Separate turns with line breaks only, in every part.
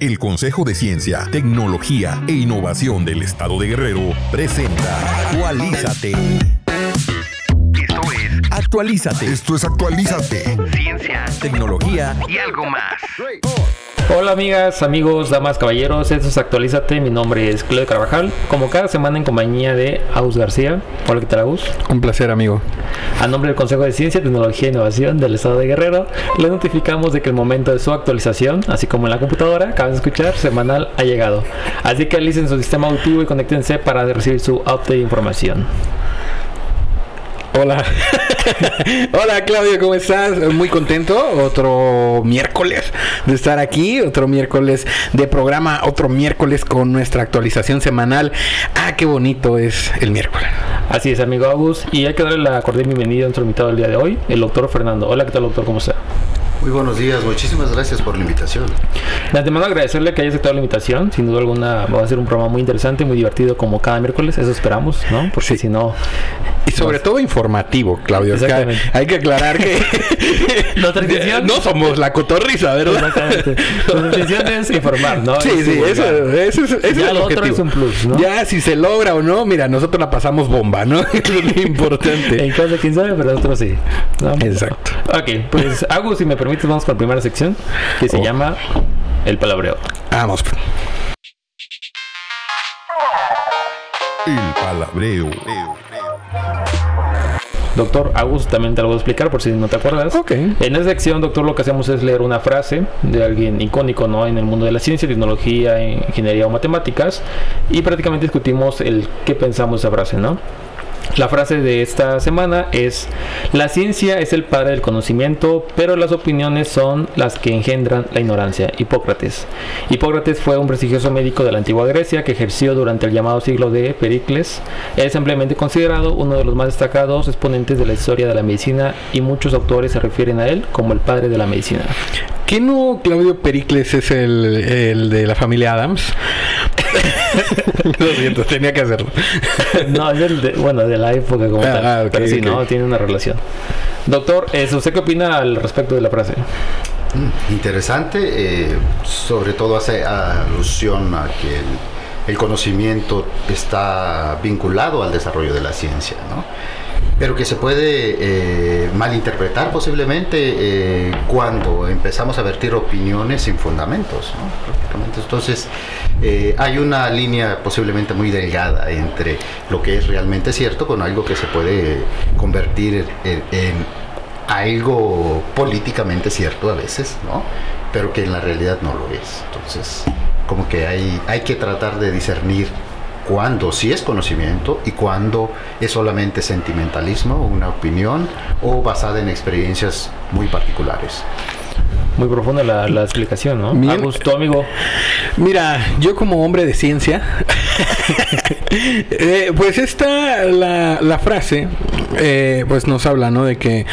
El Consejo de Ciencia, Tecnología e Innovación del Estado de Guerrero presenta Actualízate. Esto es Actualízate.
Esto es Actualízate.
Ciencia, tecnología y algo más.
Hola amigas, amigos, damas, caballeros, esto es Actualízate, mi nombre es Claudio Carvajal, como cada semana en compañía de Aus García. Hola, ¿qué tal Aus?
Un placer, amigo.
A nombre del Consejo de Ciencia, Tecnología e Innovación del Estado de Guerrero, les notificamos de que el momento de su actualización, así como en la computadora, acaban de escuchar, semanal ha llegado. Así que alicen su sistema auditivo y conéctense para recibir su update de información.
Hola. Hola Claudio, ¿cómo estás? Muy contento. Otro miércoles de estar aquí. Otro miércoles de programa. Otro miércoles con nuestra actualización semanal. Ah, qué bonito es el miércoles.
Así es, amigo Agus. Y hay que darle la cordial bienvenida a nuestro invitado del día de hoy, el doctor Fernando. Hola, ¿qué tal, doctor? ¿Cómo está?
Muy buenos días, muchísimas gracias por la invitación.
De antemano agradecerle que haya aceptado la invitación. Sin duda alguna va a ser un programa muy interesante, muy divertido como cada miércoles. Eso esperamos, ¿no? Porque si no...
Y sobre todo informativo, Claudio.
Exactamente.
Hay que aclarar que
intención...
no somos la cotorriza, ¿verdad?
Exactamente. Nuestra intención es informar, ¿no?
Sí,
Es
sí, eso, eso es, ese es
Ya
el
lo otro
objetivo.
es un plus, ¿no?
Ya si se logra o no, mira, nosotros la pasamos bomba, ¿no? Eso es lo importante.
En caso de quién sabe, pero nosotros sí. ¿no?
Exacto.
Ok, pues Agus, si me permites, vamos con la primera sección que se
Oh.
llama El Palabreo.
Vamos.
El Palabreo.
Doctor Agus, también te lo voy a explicar por si no te acuerdas.
Ok.
En esta sección, doctor, lo que hacemos es leer una frase de alguien icónico, ¿no? En el mundo de la ciencia, tecnología, ingeniería o matemáticas. Y prácticamente discutimos el qué pensamos de esa frase, ¿no? La frase de esta semana es, la ciencia es el padre del conocimiento, pero las opiniones son las que engendran la ignorancia. Hipócrates. Hipócrates fue un prestigioso médico de la antigua Grecia que ejerció durante el llamado siglo de Pericles. Es ampliamente considerado uno de los más destacados exponentes de la historia de la medicina y muchos autores se refieren a él como el padre de la medicina.
¿Qué no Claudio Pericles es el, el de la familia Adams? Lo siento, tenía que hacerlo.
No, es el de, bueno, de la época como
Ah,
tal.
ah,
pero sí. ¿no? Tiene una relación. Doctor, ¿es- ¿usted qué opina al respecto de la frase?
Mm, Interesante, eh, sobre todo hace alusión a que el, el conocimiento está vinculado al desarrollo de la ciencia, ¿no? Pero que se puede eh, malinterpretar posiblemente eh, cuando empezamos a vertir opiniones sin fundamentos, ¿no? Entonces, eh, hay una línea posiblemente muy delgada entre lo que es realmente cierto con algo que se puede convertir en, en algo políticamente cierto a veces, ¿no? Pero que en la realidad no lo es. Entonces, como que hay, hay que tratar de discernir cuándo sí es conocimiento y cuándo es solamente sentimentalismo, una opinión o basada en experiencias muy particulares.
Muy profunda la, la explicación, ¿no?
Bien.
Agus, tu amigo.
Mira, yo como hombre de ciencia, eh, pues esta, la, la frase, eh, pues nos habla, ¿no? De que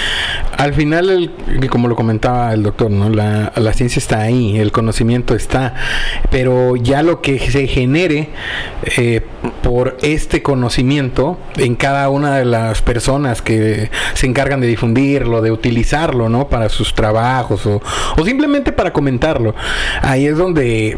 al final, el- como lo comentaba el doctor, ¿no? La, la ciencia está ahí, el conocimiento está, pero ya lo que se genere eh, por este conocimiento en cada una de las personas que se encargan de difundirlo, de utilizarlo, ¿no? Para sus trabajos o, o simplemente para comentarlo. Ahí es donde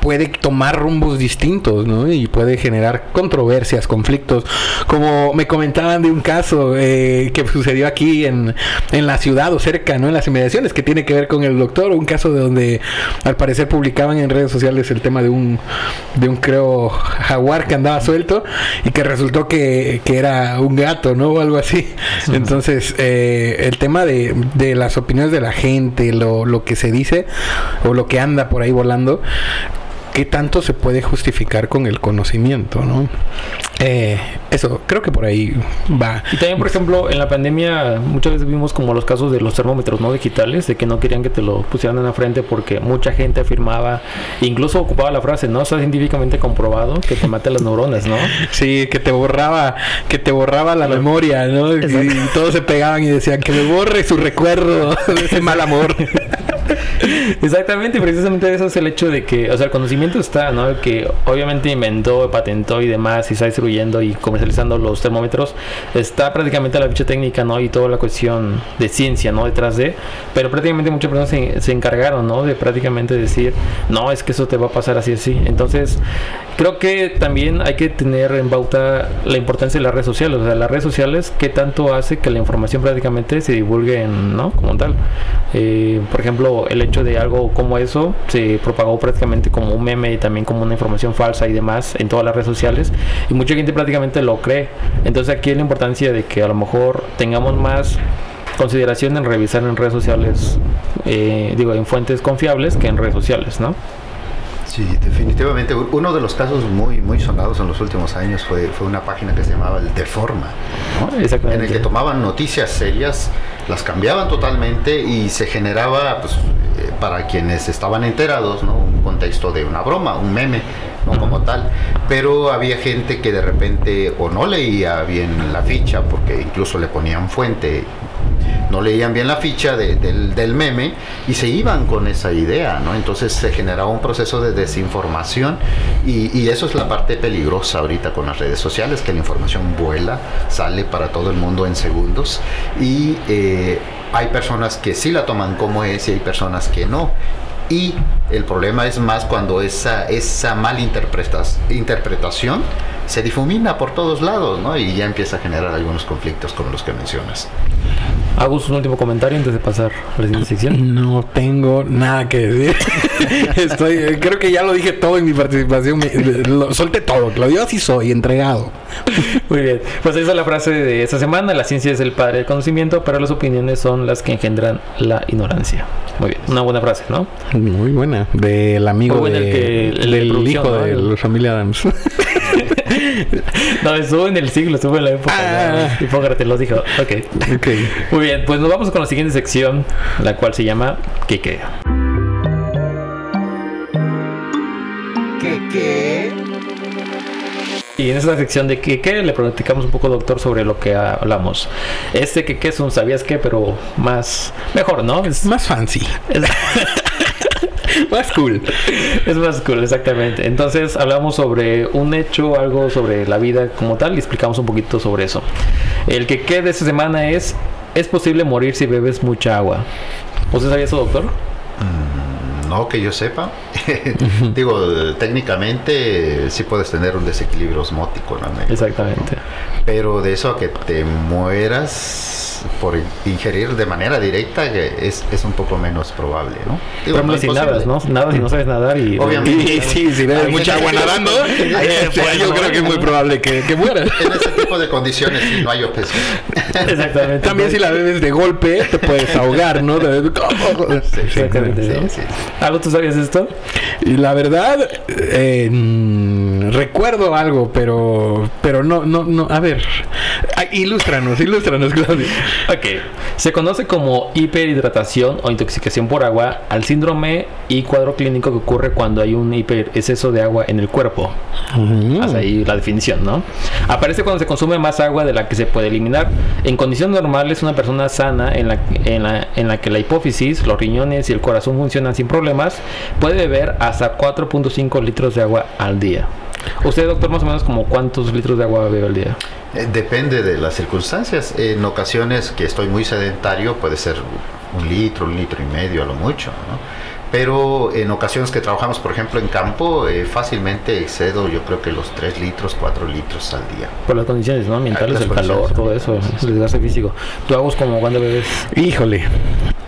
puede tomar rumbos distintos, ¿no? Y puede generar controversias, conflictos. Como me comentaban de un caso eh, que sucedió aquí en, en la ciudad o cerca, ¿no? En las inmediaciones, que tiene que ver con el doctor. Un caso de donde al parecer publicaban en redes sociales el tema de un, de un creo, jaguar que andaba suelto y que resultó que, que era un gato, ¿no? O algo así. Entonces, eh, el tema de, de las opiniones de la gente, lo, lo que se dice o lo que anda por ahí volando, ¿qué tanto se puede justificar con el conocimiento, no? Eh, eso, creo que por ahí va.
Y también, por ejemplo, en la pandemia muchas veces vimos como los casos de los termómetros no digitales, de que no querían que te lo pusieran en la frente porque mucha gente afirmaba, incluso ocupaba la frase, ¿no? Está científicamente comprobado que te mata las neuronas, ¿no?
Sí, que te borraba, que te borraba la memoria, ¿no? Y,
Exacto.
y todos se pegaban y decían que me borre su recuerdo de ese mal amor.
Exactamente, precisamente eso es el hecho de que, o sea, el conocimiento está, ¿no? El que obviamente inventó, patentó y demás y está distribuyendo y comercializando los termómetros, está prácticamente la ficha técnica, ¿no? Y toda la cuestión de ciencia, ¿no? Detrás de, pero prácticamente muchas personas se, se encargaron, ¿no? De prácticamente decir, no, es que eso te va a pasar así, así. Entonces, creo que también hay que tener en bauta la importancia de las redes sociales, o sea, las redes sociales, ¿qué tanto hace que la información prácticamente se divulgue, ¿no? Como tal. Eh, por ejemplo, el hecho de algo como eso se propagó prácticamente como un meme y también como una información falsa y demás en todas las redes sociales y mucha gente prácticamente lo cree. Entonces aquí es la importancia de que a lo mejor tengamos más consideración en revisar en redes sociales, eh, digo, en fuentes confiables que en redes sociales, ¿no?
Sí, definitivamente. Uno de los casos muy, muy sonados en los últimos años fue, fue una página que se llamaba el Deforma, ¿no? en el que tomaban noticias serias, las cambiaban totalmente y se generaba, pues, eh, para quienes estaban enterados, ¿no? un contexto de una broma, un meme, no como tal. Pero había gente que de repente o no leía bien la ficha, porque incluso le ponían fuente no leían bien la ficha del, meme y se iban con esa idea, ¿no? Entonces se generaba un proceso de desinformación y, eso es la parte peligrosa ahorita con las redes sociales, que la información vuela, sale para todo el mundo en segundos y eh, hay personas que sí la toman como es y hay personas que no. Y el problema es más cuando esa, esa malinterpretación se difumina por todos lados. Y ya empieza a generar algunos conflictos como los que mencionas.
¿Hago un último comentario antes de pasar a la siguiente sección?
No tengo nada que decir. Estoy, creo que ya lo dije todo en mi participación. Me, lo, solté todo. Lo dio así soy, entregado.
Muy bien. Pues esa es la frase de esta semana. La ciencia es el padre del conocimiento, pero las opiniones son las que engendran la ignorancia. Muy bien. Una buena frase, ¿no?
Muy buena. Del amigo de, el que, el del hijo ¿no? de la familia Adams.
no, estuvo en el siglo, estuvo en la época. Ah. ¿no? Hipócrates lo dijo. Ok.
okay.
Muy bien, pues nos vamos con la siguiente sección, la cual se llama ¿Qué qué?
¿Qué qué?
Y en esta sección de ¿Qué qué? le platicamos un poco, doctor, sobre lo que hablamos. Este ¿Qué qué? es un ¿sabías qué? Pero más... Mejor, ¿no?
Es más fancy. más cool.
Es más cool, exactamente. Entonces hablamos sobre un hecho, algo sobre la vida como tal y explicamos un poquito sobre eso. El que qué de esta semana es, ¿es posible morir si bebes mucha agua? ¿Usted sabía eso, doctor?
Mm, no, que yo sepa. Digo, técnicamente sí puedes tener un desequilibrio osmótico. ¿no?
Exactamente.
Pero de eso a que te mueras por ingerir de manera directa es, es un poco menos probable, ¿no?
Digo, Pero no si nadas, ¿no? Nada si no sabes nadar y...
Obviamente.
Y, sí, si bebes mucha agua nadando, este, yo creo que es muy probable que, que mueras.
En ese tipo de condiciones sí, no hay objeción.
Exactamente.
También si la bebes de golpe, te puedes ahogar, ¿no?
Sí, Exactamente. Sí, ¿no? sí, ¿Algo tú sabías esto?
Y la verdad, eh, recuerdo algo, pero pero no, no, no. A ver, ilústranos, ilústranos, Claudio.
Ok. Se conoce como hiperhidratación o intoxicación por agua al síndrome y cuadro clínico que ocurre cuando hay un hiper exceso de agua en el cuerpo.
Mm.
Hasta ahí la definición, ¿no? Aparece cuando se consume más agua de la que se puede eliminar. En condiciones normales, una persona sana en la, en la, en la que la hipófisis, los riñones y el corazón funcionan sin problemas, puede beber hasta 4.5 litros de agua al día. ¿Usted, doctor, más o menos como cuántos litros de agua bebe al día?
Eh, depende de las circunstancias. En ocasiones que estoy muy sedentario puede ser un litro, un litro y medio a lo mucho, ¿no? Pero en ocasiones que trabajamos, por ejemplo, en campo, eh, fácilmente excedo yo creo que los 3 litros, 4 litros al día.
Por las condiciones ¿no? ambientales,
Las
el calor, todo eso, el desgaste físico. ¿Tú hagas como cuando bebes?
Híjole.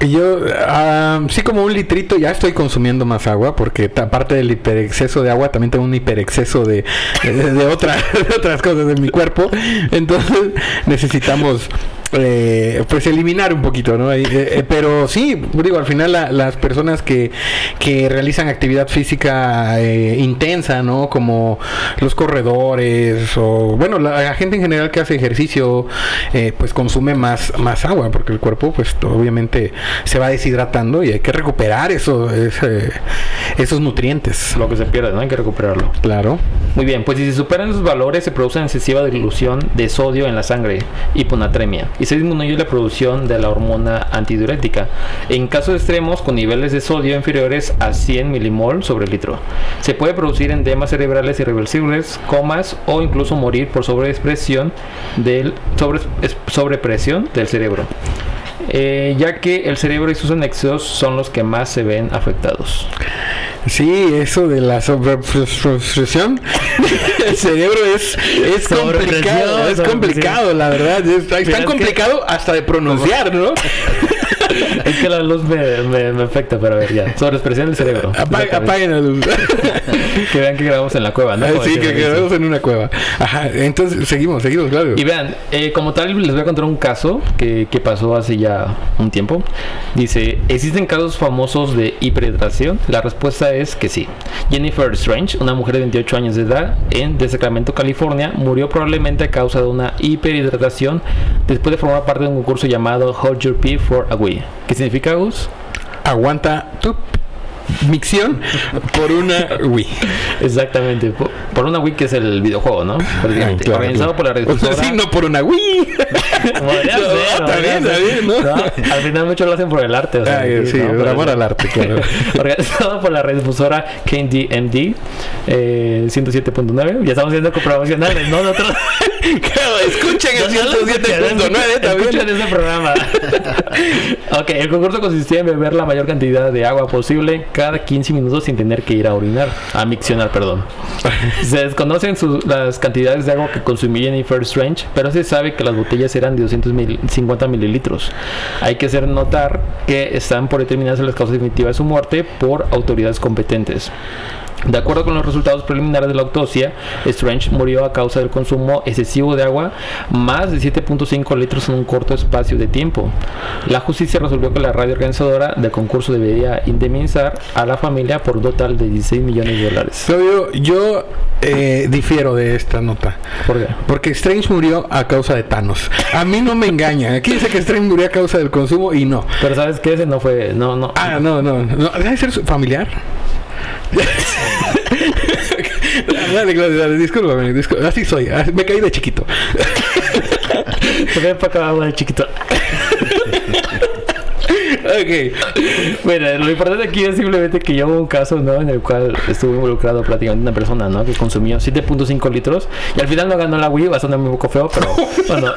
Yo, ah, sí, como un litrito, ya estoy consumiendo más agua, porque aparte del hiperexceso de agua, también tengo un hiperexceso de, de, de otra- de otras cosas de mi cuerpo. Entonces, necesitamos. Eh, pues eliminar un poquito, ¿no? Eh, eh, pero sí, digo, al final la- las personas que, que realizan actividad física eh, intensa, ¿no? Como los corredores o, bueno, la, la gente en general que hace ejercicio, eh, pues consume más, más agua, porque el cuerpo, pues obviamente se va deshidratando y hay que recuperar eso, ese- esos nutrientes.
Lo que se pierde, ¿no? Hay que recuperarlo.
Claro.
Muy bien, pues si se superan esos valores se produce una excesiva dilución de sodio en la sangre, hiponatremia, y se disminuye la producción de la hormona antidiurética. En casos extremos, con niveles de sodio inferiores a 100 milimol sobre litro, se puede producir endemas cerebrales irreversibles, comas o incluso morir por sobreexpresión del sobre, sobrepresión del cerebro. Eh, ya que el cerebro y sus anexos son los que más se ven afectados.
Sí, eso de la sobrepresión el cerebro es, es complicado, es complicado, la verdad. Es, tan complicado hasta de pronunciar, ¿no?
es que la luz me, me, afecta, pero a ver, ya. Sobre expresión del cerebro.
apaguen la luz.
que vean que grabamos en la cueva, ¿no?
sí, que, grabamos en una cueva. Ajá, entonces seguimos, seguimos, claro.
Y vean, eh, como tal, les voy a contar un caso que, que pasó hace ya un tiempo. Dice: ¿existen casos famosos de hiperhidratación? La respuesta es que sí. Jennifer Strange, una mujer de 28 años de edad en de Sacramento, California, murió probablemente a causa de una hiperhidratación después de formar parte de un concurso llamado Hold Your Pee for a Wii. ¿Qué significa Gus?
Aguanta tu micción por una Wii.
Exactamente, por, una Wii que es el videojuego, ¿no?
Organizado por la red. O sea, sí, no por una Wii.
Podría ser, está bien, está bien, ¿no? Al final muchos lo hacen por el arte. O sea,
sí, por amor al arte, claro.
Organizado por la red difusora KDMD eh, 107.9. Ya estamos haciendo promocionales, ¿no? Nosotros...
claro, escuchen el 107.9 también.
Escuchen ese programa. ok, el concurso consistía en beber la mayor cantidad de agua posible cada 15 minutos sin tener que ir a orinar, a miccionar, perdón. se desconocen las cantidades de agua que consumía Jennifer Strange, pero se sabe que las botellas eran de 250 mililitros. Hay que hacer notar que están por determinadas las causas definitivas de su muerte por autoridades competentes. De acuerdo con los resultados preliminares de la autopsia, Strange murió a causa del consumo excesivo de agua, más de 7.5 litros en un corto espacio de tiempo. La justicia resolvió que la radio organizadora del concurso debería indemnizar a la familia por un total de 16 millones de dólares.
Yo, yo eh, difiero de esta nota.
¿Por qué?
Porque Strange murió a causa de Thanos. A mí no me engaña. Aquí dice que Strange murió a causa del consumo y no.
Pero sabes que ese no fue, no, no.
Ah, no, no. no. Debe ser familiar. Dale, dale, dale, discúlpame, discúlpame. Así soy, me caí de chiquito.
me para acá de chiquito.
ok.
Bueno, lo importante aquí es simplemente que yo hubo un caso, ¿no? En el cual estuvo involucrado prácticamente una persona, ¿no? Que consumió 7.5 litros y al final no ganó la Wii, va a sonar un poco feo, pero bueno.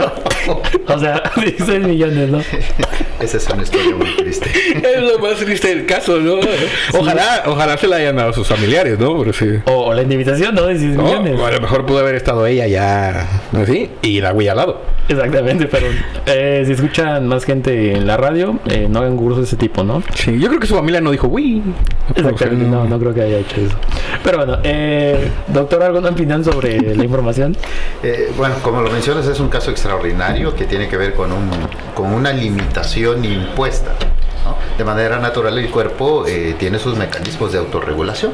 o sea, 16 millones, ¿no?
Esa es una historia muy triste.
es lo más triste del caso, ¿no? Ojalá, ojalá se la hayan dado a sus familiares, ¿no? Pero sí.
O, la indemnización, ¿no? 16 millones.
a lo mejor pudo haber estado ella ya, ¿así? Y la Wii al lado.
Exactamente, pero eh, si escuchan más gente en la radio, eh, no hagan cursos de ese tipo, ¿no?
Sí, yo creo que su familia no dijo, uy.
Exactamente, no, no creo que haya hecho eso. Pero bueno, eh, doctor, ¿alguna opinión sobre la información?
Eh, bueno, como lo mencionas, es un caso extraordinario que tiene que ver con, un, con una limitación impuesta. De manera natural el cuerpo eh, tiene sus mecanismos de autorregulación.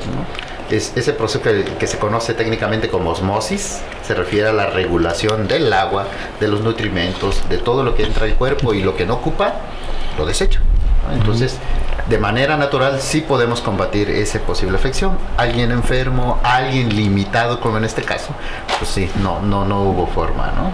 Es ese proceso que, que, se conoce técnicamente como osmosis, se refiere a la regulación del agua, de los nutrimentos, de todo lo que entra al cuerpo y lo que no ocupa, lo desecha. Entonces, de manera natural sí podemos combatir esa posible afección. Alguien enfermo, alguien limitado, como en este caso, pues sí, no, no, no hubo forma, ¿no?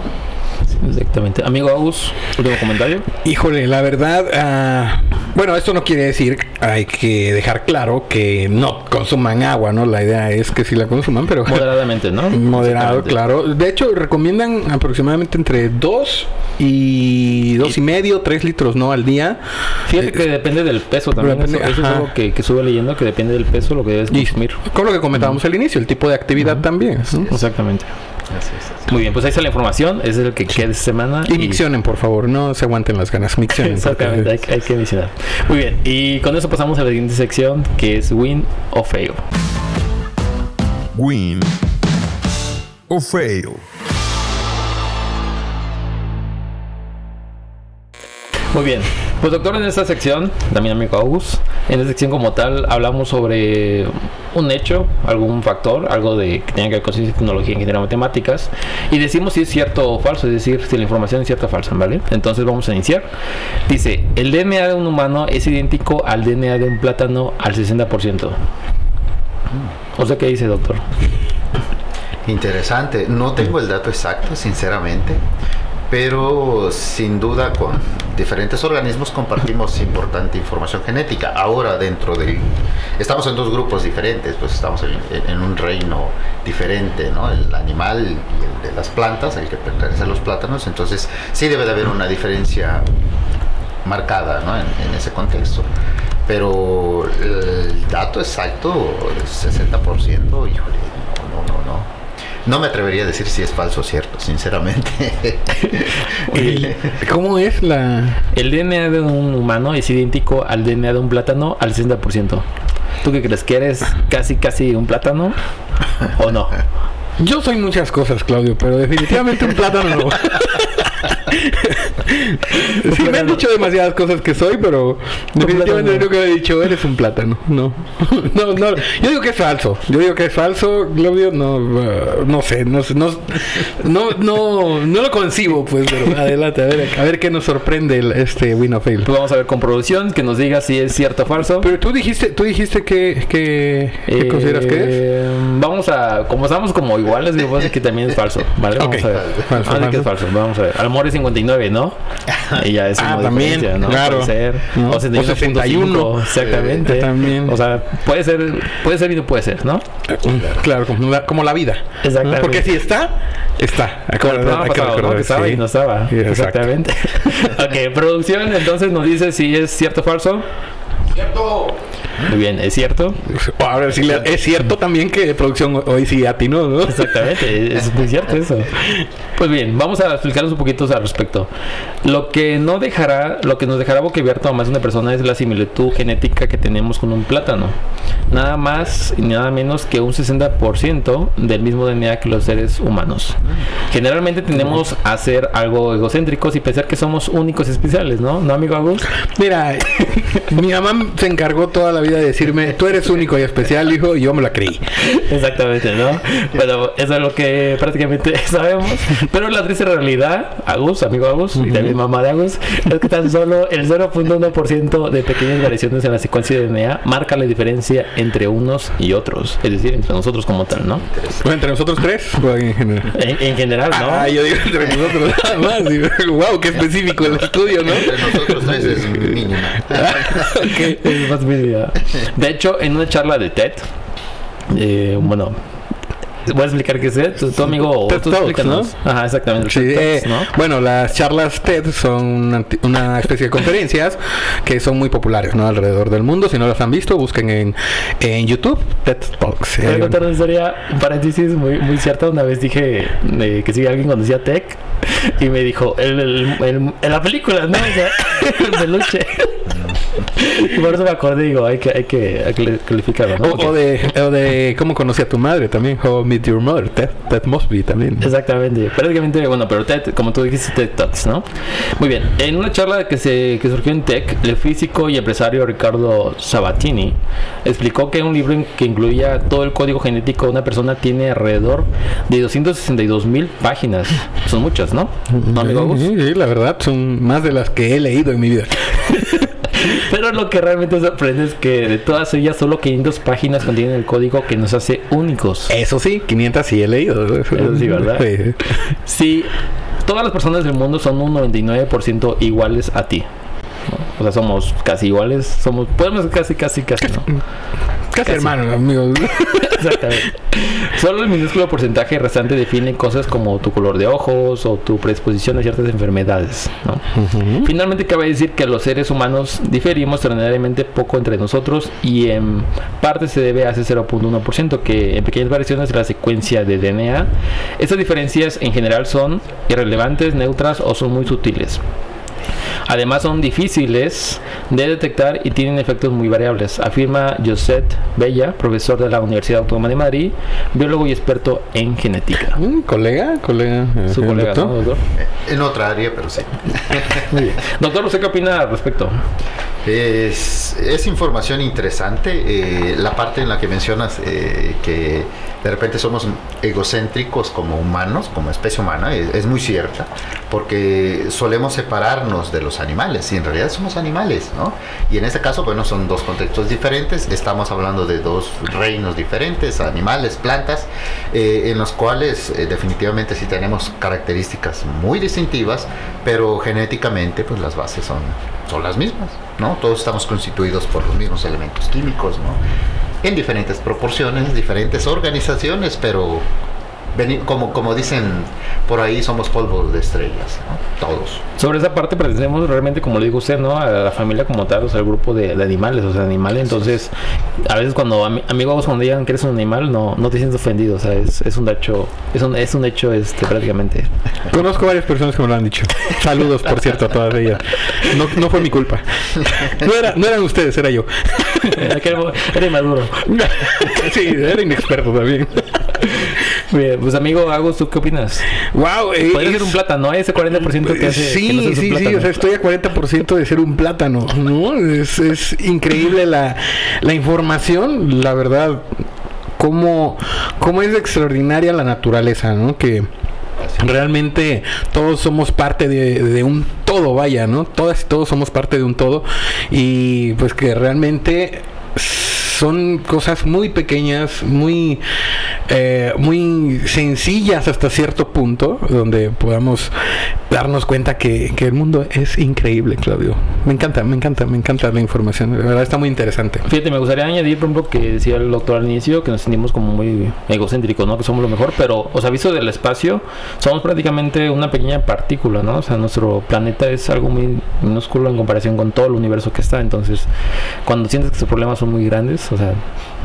Exactamente. Amigo Agus, último comentario.
Híjole, la verdad, ah, bueno, esto no quiere decir, hay que dejar claro que no consuman agua, ¿no? La idea es que sí la consuman, pero...
Moderadamente, ¿no?
Moderado, claro. De hecho, recomiendan aproximadamente entre 2 y dos y, medio, 3 litros, ¿no? Al día.
Fíjate que depende del peso también. eso, es algo que, que, sube leyendo, que depende del peso lo que debes consumir.
Con lo que comentábamos al inicio, el tipo de actividad también.
Exactamente. Muy bien, pues ahí está la información. es el que queda esta semana.
Y, miccionen, por favor. No se aguanten las ganas. Miccionen.
Exactamente, hay, hay, que miccionar. Muy bien. Y con eso pasamos a la siguiente sección, que es Win o Fail.
Win o Fail.
Muy bien. Pues doctor, en esta sección, también amigo August, en esta sección como tal hablamos sobre un hecho, algún factor, algo de que tenga que ver con ciencia, tecnología, ingeniería, matemáticas, y decimos si es cierto o falso, es decir, si la información es cierta o falsa, ¿vale? Entonces vamos a iniciar. Dice, el DNA de un humano es idéntico al DNA de un plátano al 60%. O sea, ¿qué dice, doctor?
Interesante. No tengo el dato exacto, sinceramente pero sin duda con diferentes organismos compartimos importante información genética. Ahora dentro del... Estamos en dos grupos diferentes, pues estamos en, un reino diferente, ¿no? El animal y el de las plantas, el que pertenece a los plátanos, entonces sí debe de haber una diferencia marcada ¿no? en, en ese contexto pero el dato exacto, 60%, híjole, no, no, no, no. No me atrevería a decir si es falso o cierto, sinceramente.
El- ¿Cómo es la...?
El DNA de un humano es idéntico al DNA de un plátano al 60%. ¿Tú qué crees? ¿Que eres casi, casi un plátano? ¿O no?
Yo soy muchas cosas, Claudio, pero definitivamente un plátano no. sí, me han dicho demasiadas cosas que soy, pero definitivamente nunca he dicho, eres un plátano. No. no, no. Yo digo que es falso. Yo digo que es falso, Claudio. No, uh, no sé. No, sé, no, no, no, lo concibo, pues, pero adelante. A ver, a ver qué nos sorprende el- este Win of Fail.
Pues vamos a ver con producción que nos diga si es cierto o falso.
Pero tú dijiste, tú dijiste que, que, ¿qué
Eh,
consideras que es.
Vamos a, como estamos como iguales, me parece que también es falso, ¿vale? Vamos a ver.
Falso,
Vamos a ver que es
falso.
vamos a ver. A lo mejor es 59, ¿no? Y ya es
Ah,
una
también,
¿no?
claro.
Puede ser.
¿No?
O
O
61.5,
61.
exactamente.
Eh, también.
O sea, puede ser, puede ser y no puede ser, ¿no?
Claro, como la, como la vida.
Exactamente.
Porque si está, está.
Como el programa
hay que
pasado, ¿no? Que estaba
sí.
y no estaba.
Sí.
Exactamente. ok, producción, entonces nos dice si es cierto o falso. Cierto. Muy bien, ¿es cierto?
Ahora sí, es cierto también que producción hoy sí atinó, ¿no?
Exactamente, es muy cierto eso. Pues bien, vamos a explicarnos un poquito al respecto. Lo que no dejará, lo que nos dejará boquiabierto a más de una persona es la similitud genética que tenemos con un plátano. Nada más y nada menos que un 60% del mismo DNA que los seres humanos. Generalmente tendemos a ser algo egocéntricos y pensar que somos únicos y especiales, ¿no? ¿No, amigo Agus?
Mira, mi mamá se encargó toda la vida de decirme, tú eres único y especial, hijo, y yo me la creí.
Exactamente, ¿no? Bueno, eso es lo que prácticamente sabemos. Pero la triste realidad, Agus, amigo Agus, y también mamá de Agus, es que tan solo el 0.1% de pequeñas variaciones en la secuencia de DNA marca la diferencia entre unos y otros. Es decir, entre nosotros como tal, ¿no?
Bueno, entre nosotros tres, o en general.
En, en general, ¿no?
Ah, yo digo entre nosotros nada más. Wow, qué específico el estudio, ¿no?
Entre nosotros tres es mínima.
Es más mínima. De hecho, en una charla de TED, eh, bueno, voy a explicar qué es TED. Tu, tu amigo, o
TED
tú
Talks,
explícanos. Ajá, exactamente.
Sí,
TED
eh,
Talks, ¿no?
Bueno, las charlas TED son una, una especie de conferencias que son muy populares ¿no? alrededor del mundo. Si no las han visto, busquen en, en YouTube TED Talks.
Voy a
Eh,
contar una historia, un paréntesis muy, muy cierta. Una vez dije eh, que si alguien conocía Tech y me dijo, el, el, el- en la película, ¿no? O sea, el peluche. y por eso me acordé, digo, hay que, hay que, hay que calificarlo, ¿no?
o,
Ok.
o de, o de cómo conocí a tu madre también, How I Met Your Mother, Ted, Ted Mosby también.
Exactamente, prácticamente, bueno, pero TED, como tú dijiste, TED Talks, ¿no? Muy bien, en una charla que, se, que surgió en Tech, el físico y empresario Ricardo Sabatini explicó que un libro que incluía todo el código genético de una persona tiene alrededor de 262 mil páginas. Son muchas, ¿no? ¿No?
Sí, sí, la verdad, son más de las que he leído en mi vida.
Pero lo que realmente sorprende es que de todas ellas solo 500 páginas contienen el código que nos hace únicos.
Eso sí, 500 sí he leído.
Eso sí, ¿verdad?
Sí.
Todas las personas del mundo son un 99% iguales a ti. ¿no? O sea, somos casi iguales, somos, podemos casi, casi, casi, ¿no?
Casi, hermanos, amigos.
Exactamente. Solo el minúsculo porcentaje restante define cosas como tu color de ojos o tu predisposición a ciertas enfermedades. ¿no? Finalmente cabe decir que los seres humanos diferimos extraordinariamente poco entre nosotros y en parte se debe a ese 0.1% que en pequeñas variaciones de la secuencia de DNA. Estas diferencias en general son irrelevantes, neutras o son muy sutiles. Además son difíciles de detectar y tienen efectos muy variables, afirma Josep Bella, profesor de la Universidad Autónoma de Madrid, biólogo y experto en genética.
Mm, colega, colega.
Su
eh,
colega,
doctor.
¿no, doctor?
En otra área, pero sí.
Muy bien. Doctor, ¿usted qué opina al respecto?
Es, es información interesante. eh, la parte en la que mencionas eh, que de repente somos egocéntricos como humanos, como especie humana, es, muy cierta, porque solemos separarnos de los los animales, y en realidad somos animales, ¿no? Y en este caso, bueno, son dos contextos diferentes, estamos hablando de dos reinos diferentes, animales, plantas, eh, en los cuales eh, definitivamente sí tenemos características muy distintivas, pero genéticamente, pues las bases son, son las mismas, ¿no? Todos estamos constituidos por los mismos elementos químicos, ¿no? En diferentes proporciones, diferentes organizaciones, pero como, como dicen por ahí, somos polvo de estrellas, todos.
Sobre esa parte pertenecemos realmente, como le digo usted, ¿no? A la familia como tal, o sea, al grupo de, animales, o sea, animales. Entonces, a veces cuando amigos cuando digan que eres un animal, no, no te sientes ofendido, o sea, es, es un hecho, es un, es un hecho este, prácticamente.
Conozco varias personas que me lo han dicho. Saludos, por cierto, a todas ellas. No, no fue mi culpa. No, era, no eran ustedes, era yo.
Era inmaduro.
Sí, era inexperto también.
Bien, pues amigo Agus, ¿tú qué opinas?
Wow,
eh, Puede ser un plátano, ese 40% que hace.
Sí, sí, sí, o sea, estoy a 40% de ser un plátano, ¿no? Es, es increíble la, la información, la verdad, cómo, cómo es extraordinaria la naturaleza, ¿no? Que realmente todos somos parte de, de, un todo, vaya, ¿no? Todas y todos somos parte de un todo y pues que realmente son cosas muy pequeñas, muy, eh, muy sencillas hasta cierto punto, donde podamos darnos cuenta que, el mundo es increíble, Claudio. Me encanta, me encanta, me encanta la información. De verdad está muy interesante.
Fíjate, me gustaría añadir, por ejemplo, que decía el doctor al inicio, que nos sentimos como muy egocéntricos, ¿no? Que somos lo mejor, pero, o sea, visto del espacio, somos prácticamente una pequeña partícula, ¿no? O sea, nuestro planeta es algo muy minúsculo en comparación con todo el universo que está. Entonces, cuando sientes que tus problemas son muy grandes, o sea,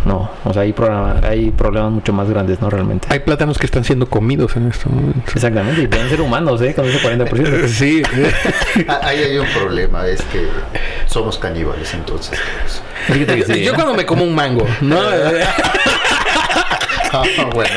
no, o sea, hay, hay problemas mucho más grandes, ¿no? Realmente.
Hay plátanos que están siendo comidos en esto momento.
Exactamente, y pueden ser humanos, ¿eh? Con ese 40%.
sí.
Ahí hay un problema, es que somos caníbales entonces.
Yo cuando me como un mango, ¿no?
Bueno.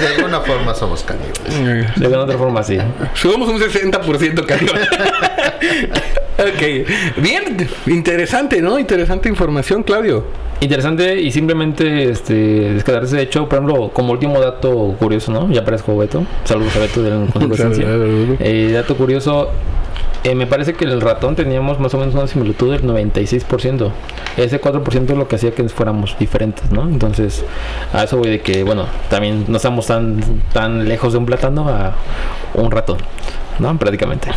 De alguna forma somos caníbales.
De alguna otra forma sí.
Somos un 60% caníbales. ok. Bien, interesante, ¿no? Interesante información, Claudio.
Interesante y simplemente este, descargarse de hecho, por ejemplo, como último dato curioso, ¿no? Ya aparezco Beto. Saludos a Beto de eh, dato curioso, eh, me parece que el ratón teníamos más o menos una similitud del 96%. Ese 4% es lo que hacía que fuéramos diferentes, ¿no? Entonces, a eso voy de que, bueno, también no estamos tan, tan lejos de un plátano a un ratón, ¿no? Prácticamente.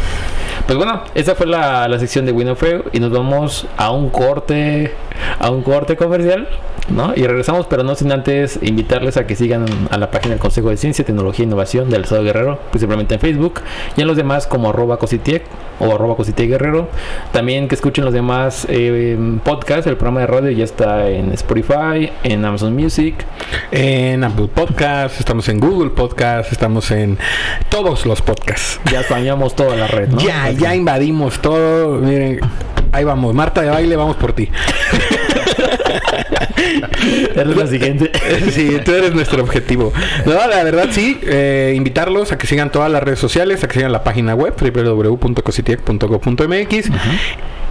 Pues bueno, esa fue la, la sección de Winofreo y nos vamos a un corte, a un corte comercial, ¿no? Y regresamos, pero no sin antes invitarles a que sigan a la página del Consejo de Ciencia, Tecnología e Innovación del Estado Guerrero, principalmente en Facebook, y en los demás como arroba cositiec o arroba cositiec guerrero. También que escuchen los demás eh, podcasts, el programa de radio ya está en Spotify, en Amazon Music,
en Apple Podcasts, estamos en Google Podcasts, estamos en todos los podcasts.
Ya españamos toda la red, ¿no?
Ya, ya invadimos todo. Miren, ahí vamos. Marta de baile, vamos por ti.
eres la siguiente.
sí, tú eres nuestro objetivo. No, la verdad sí, eh, invitarlos a que sigan todas las redes sociales, a que sigan la página web www.cositiec.gov.mx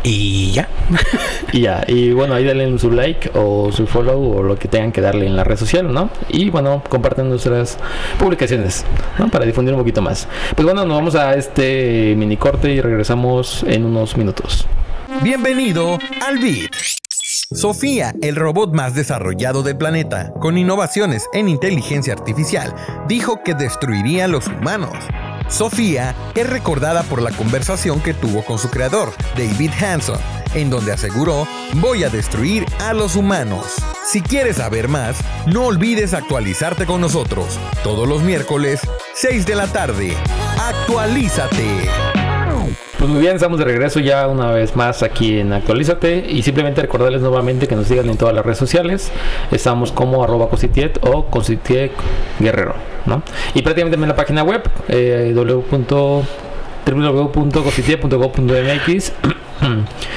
y ya.
y ya. Y bueno, ahí denle su like o su follow o lo que tengan que darle en la red social, ¿no? Y bueno, compartan nuestras publicaciones, ¿no? Para difundir un poquito más. Pues bueno, nos vamos a este mini corte y regresamos en unos minutos.
Bienvenido al Beat. Sofía, el robot más desarrollado del planeta, con innovaciones en inteligencia artificial, dijo que destruiría a los humanos. Sofía es recordada por la conversación que tuvo con su creador, David Hanson, en donde aseguró, voy a destruir a los humanos. Si quieres saber más, no olvides actualizarte con nosotros, todos los miércoles, 6 de la tarde. Actualízate.
Pues muy bien, estamos de regreso ya una vez más aquí en Actualízate y simplemente recordarles nuevamente que nos sigan en todas las redes sociales. Estamos como arroba cositiet o cositiet guerrero, ¿no? Y prácticamente en la página web eh, www.cositiet.gov.mx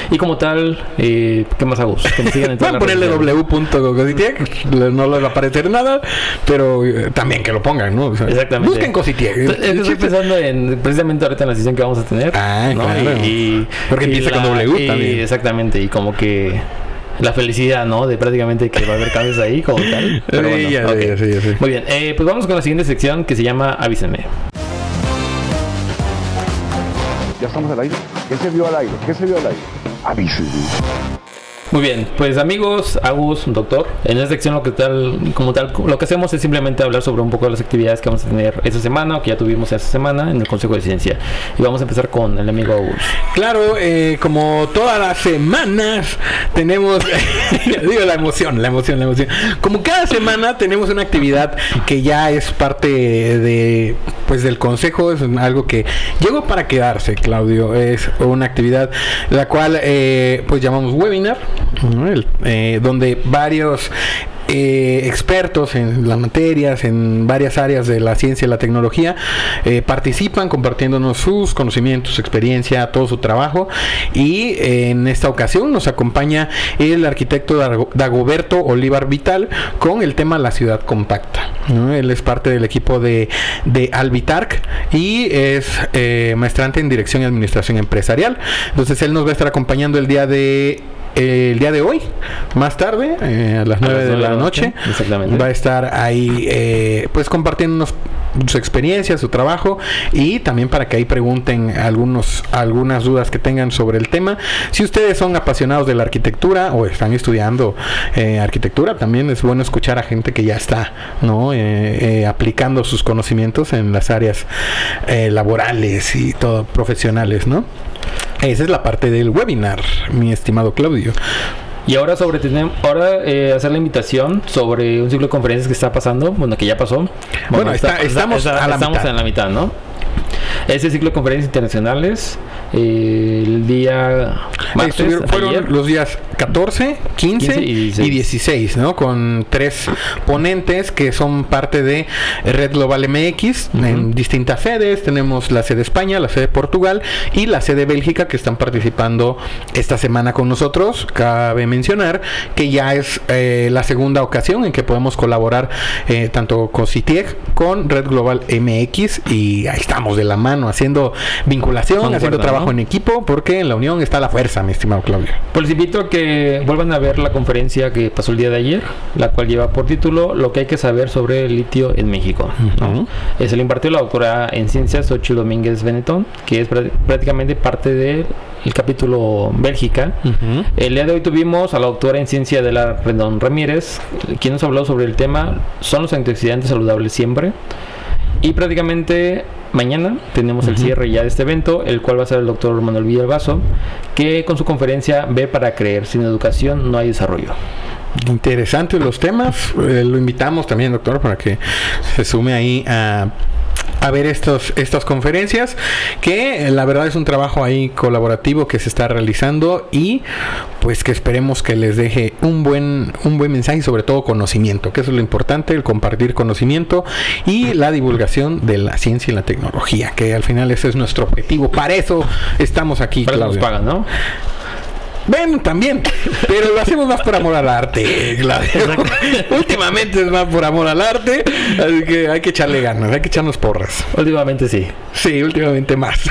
y como tal, eh, ¿qué más hago? Que
me sigan en todas ponerle w.cositiec, no les va a aparecer nada, pero eh, también que lo pongan, ¿no?
Exactamente.
Busquen Cositiec.
Estoy pensando en, precisamente ahorita en la sesión que vamos a tener.
Ah,
¿no?
claro.
Y,
Porque empieza con W también.
Exactamente, y como que la felicidad, ¿no? De prácticamente que va a haber cambios ahí como tal. Pero bueno,
sí, okay. sí, sí,
Muy bien, eh, pues vamos con la siguiente sección que se llama Avísenme
estamos al aire. ¿Qué se vio al aire? ¿Qué se vio al aire? Avísenme.
Muy bien, pues amigos, Agus, doctor, en esta sección lo que tal, como tal, lo que hacemos es simplemente hablar sobre un poco de las actividades que vamos a tener esta semana o que ya tuvimos esta semana en el Consejo de Ciencia. Y vamos a empezar con el amigo Agus.
Claro, eh, como todas las semanas tenemos, digo la emoción, la emoción, la emoción. Como cada semana tenemos una actividad que ya es parte de, pues del consejo, es algo que llegó para quedarse, Claudio. Es una actividad la cual, eh, pues llamamos webinar eh, donde varios eh, expertos en las materias, en varias áreas de la ciencia y la tecnología, eh, participan compartiéndonos sus conocimientos, su experiencia, todo su trabajo. Y en esta ocasión nos acompaña el arquitecto Dagoberto Olivar Vital con el tema La ciudad compacta. Él es parte del equipo de, de y es maestrante en dirección y administración empresarial. Entonces él nos va a estar acompañando el día de el día de hoy, más tarde, eh, a las 9 de la noche, va a estar ahí eh, pues compartiendo su experiencia, su trabajo y también para que ahí pregunten algunos, algunas dudas que tengan sobre el tema. Si ustedes son apasionados de la arquitectura o están estudiando eh, arquitectura, también es bueno escuchar a gente que ya está ¿no? aplicando sus conocimientos en las áreas laborales y todo profesionales, ¿no? Esa es la parte del webinar, mi estimado Claudio.
Y ahora sobre ahora eh, hacer la invitación sobre un ciclo de conferencias que está pasando, bueno que ya pasó.
Bueno, estamos, a la
estamos en la mitad, ¿no? Ese ciclo de conferencias internacionales, eh, el día
martes, fueron los días 14, 15, y, 16. ¿no? Con tres ponentes que son parte de Red Global MX en distintas sedes. Tenemos la sede España, la sede Portugal y la sede Bélgica que están participando esta semana con nosotros. Cabe mencionar que ya es eh, la segunda ocasión en que podemos colaborar eh, tanto con CITIEG con Red Global MX y ahí estamos de la mano haciendo vinculación, haciendo trabajo en equipo porque en la unión está la fuerza, mi estimado Claudio.
Pues les invito a que vuelvan a ver la conferencia que pasó el día de ayer, la cual lleva por título Lo que hay que saber sobre el litio en México. Es el impartió la doctora en ciencias Xochitl Domínguez Benetón, que es prácticamente parte del capítulo Bélgica. El día de hoy tuvimos a la doctora en ciencia de la Rendón Ramírez, quien nos habló sobre el tema ¿Son los antioxidantes saludables siempre? Y prácticamente mañana tenemos el cierre ya de este evento, el cual va a ser el doctor Manuel Villalbazo, que con su conferencia Ve para creer, sin educación no hay desarrollo.
Interesantes los temas, eh, lo invitamos también doctor para que se sume ahí a a ver estos, estas conferencias, que la verdad es un trabajo ahí colaborativo que se está realizando y pues que esperemos que les deje un buen, un buen mensaje y sobre todo conocimiento, que eso es lo importante, el compartir conocimiento y la divulgación de la ciencia y la tecnología, que al final ese es nuestro objetivo. Para eso estamos aquí,
Para nos pagan, ¿no?
Ven, también. Pero lo hacemos más por amor al arte, Últimamente es más por amor al arte. Así que hay que echarle ganas, hay que echarnos porras.
Últimamente sí.
Sí, últimamente más.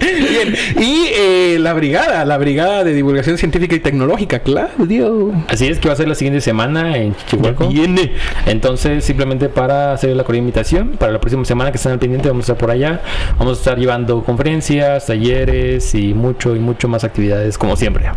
Bien. Y eh, la brigada, la brigada de divulgación científica y tecnológica, Claudio.
Así es que va a ser la siguiente semana en Chihuahua.
Viene.
Entonces, simplemente para hacer la invitación, para la próxima semana que estén al pendiente, vamos a estar por allá. Vamos a estar llevando conferencias, talleres y mucho y mucho más actividades como siempre siempre.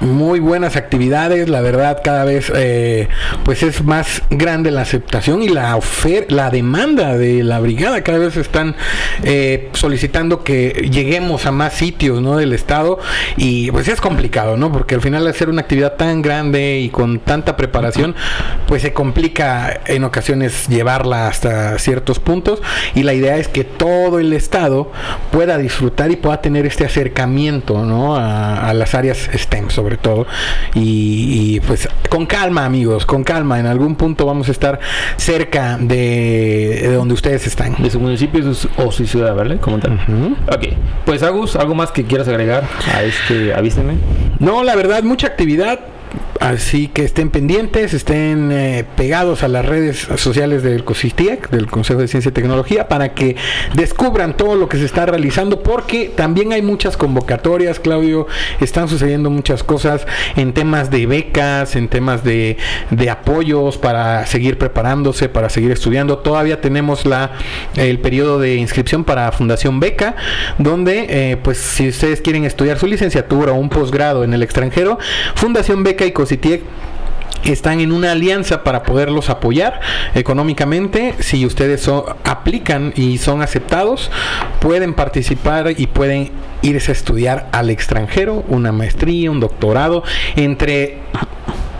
Muy buenas actividades, la verdad cada vez eh, pues es más grande la aceptación y la oferta, la demanda de la brigada, cada vez están eh, solicitando que lleguemos a más sitios ¿no? del estado y pues es complicado, ¿no? Porque al final hacer una actividad tan grande y con tanta preparación pues se complica en ocasiones llevarla hasta ciertos puntos y la idea es que todo el estado pueda disfrutar y pueda tener este acercamiento ¿no? a, a las áreas STEM sobre todo. Y, pues con calma, amigos, con calma. En algún punto vamos a estar cerca de, donde ustedes están.
De su municipio o su ciudad, ¿vale? Como tal. Ok. Pues Agus, ¿algo más que quieras agregar a este avíseme?
No, la verdad, mucha actividad Así que estén pendientes, estén eh, pegados a las redes sociales del COSITIEC, del Consejo de Ciencia y Tecnología, para que descubran todo lo que se está realizando, porque también hay muchas convocatorias, Claudio, están sucediendo muchas cosas en temas de becas, en temas de, de apoyos para seguir preparándose, para seguir estudiando. Todavía tenemos la el periodo de inscripción para Fundación Beca, donde, eh, pues, si ustedes quieren estudiar su licenciatura o un posgrado en el extranjero, Fundación Beca y COSITIEC están en una alianza para poderlos apoyar económicamente. Si ustedes aplican y son aceptados, pueden participar y pueden irse a estudiar al extranjero, una maestría, un doctorado, entre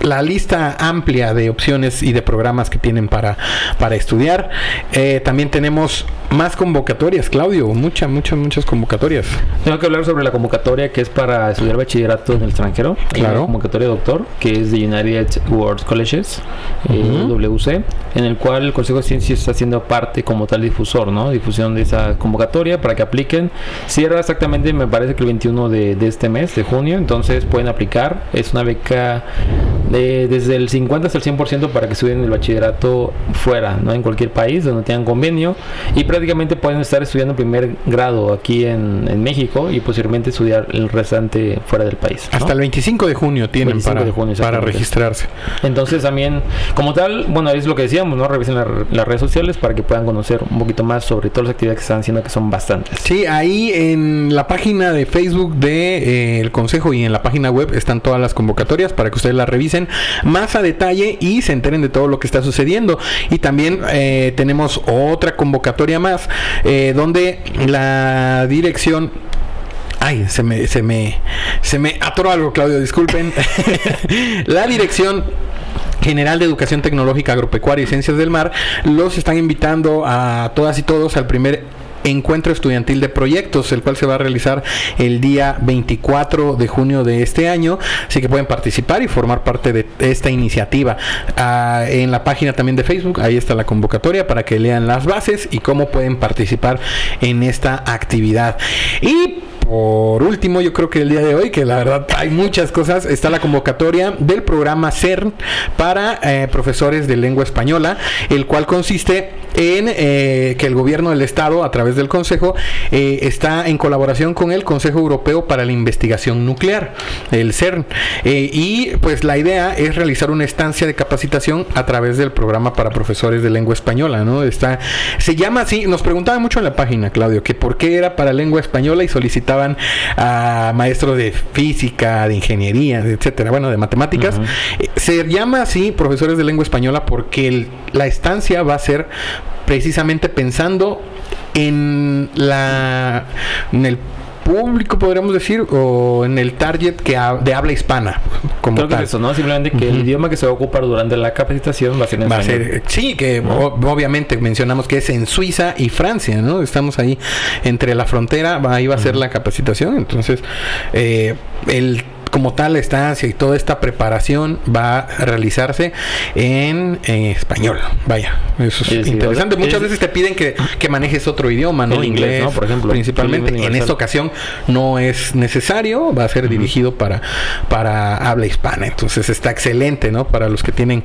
la lista amplia de opciones y de programas que tienen para, para estudiar. Eh, también tenemos más convocatorias, Claudio, muchas, muchas, muchas convocatorias.
Tengo que hablar sobre la convocatoria que es para estudiar bachillerato en el extranjero.
Claro.
La convocatoria doctor, que es de United World Colleges, eh, WC, en el cual el Consejo de Ciencias está haciendo parte como tal difusor, ¿no? Difusión de esa convocatoria para que apliquen. Cierra exactamente, me parece que el 21 de, de este mes, de junio, entonces pueden aplicar. Es una beca de, desde el 50 hasta el 100% para que estudien el bachillerato fuera, ¿no? En cualquier país donde tengan convenio y prácticamente pueden estar estudiando primer grado aquí en, en México y posiblemente estudiar el restante fuera del país. ¿no?
Hasta el 25 de junio tienen
25
para,
de junio,
para
exactamente.
registrarse.
Entonces también, como tal, bueno, es lo que decíamos, ¿no? Revisen la- las redes sociales para que puedan conocer un poquito más sobre todas las actividades que están haciendo, que son bastantes.
Sí, ahí en la página de Facebook de eh, el Consejo y en la página web están todas las convocatorias para que ustedes las revisen más a detalle y se enteren de todo lo que está sucediendo. Y también eh, tenemos otra convocatoria más eh, donde la dirección Ay, se me, se me, se me atoró algo, Claudio, disculpen. la dirección General de Educación Tecnológica Agropecuaria y Ciencias del Mar los están invitando a todas y todos al primer encuentro estudiantil de proyectos, el cual se va a realizar el día 24 de junio de este año, así que pueden participar y formar parte de esta iniciativa. Ah, en la página también de Facebook, ahí está la convocatoria para que lean las bases y cómo pueden participar en esta actividad. Y por último, yo creo que el día de hoy, que la verdad hay muchas cosas, está la convocatoria del programa CERN para eh, profesores de lengua española, el cual consiste en eh, que el gobierno del estado, a través del Consejo, eh, está en colaboración con el Consejo Europeo para la Investigación Nuclear, el CERN. Y pues la idea es realizar una estancia de capacitación a través del programa para profesores de lengua española, ¿no? Está, se llama así, nos preguntaban mucho en la página, Claudio, que por qué era para lengua española y a maestros de física, de ingeniería, etcétera, bueno, de matemáticas. Eh, Se llama así profesores de lengua española porque el- la estancia va a ser precisamente pensando en la en el público podríamos decir o en el target que ha- de habla hispana como
Creo que
tal.
es eso, ¿no? Simplemente que el idioma que se va a ocupar durante la capacitación va a ser en
Va a ser, sí, que o- obviamente mencionamos que es en Suiza y Francia, ¿no? Estamos ahí entre la frontera, va- ahí va a ser la capacitación, entonces eh, el como tal la estancia y toda esta preparación va a realizarse en, en español. Vaya, eso es
Sí,
interesante. Muchas
es-
veces te piden que, que manejes otro idioma, ¿no?
El inglés, ¿no? Por ejemplo,
Principalmente. En esta ocasión no es necesario, va a ser dirigido para, para habla hispana. Entonces está excelente, ¿no? Para los que tienen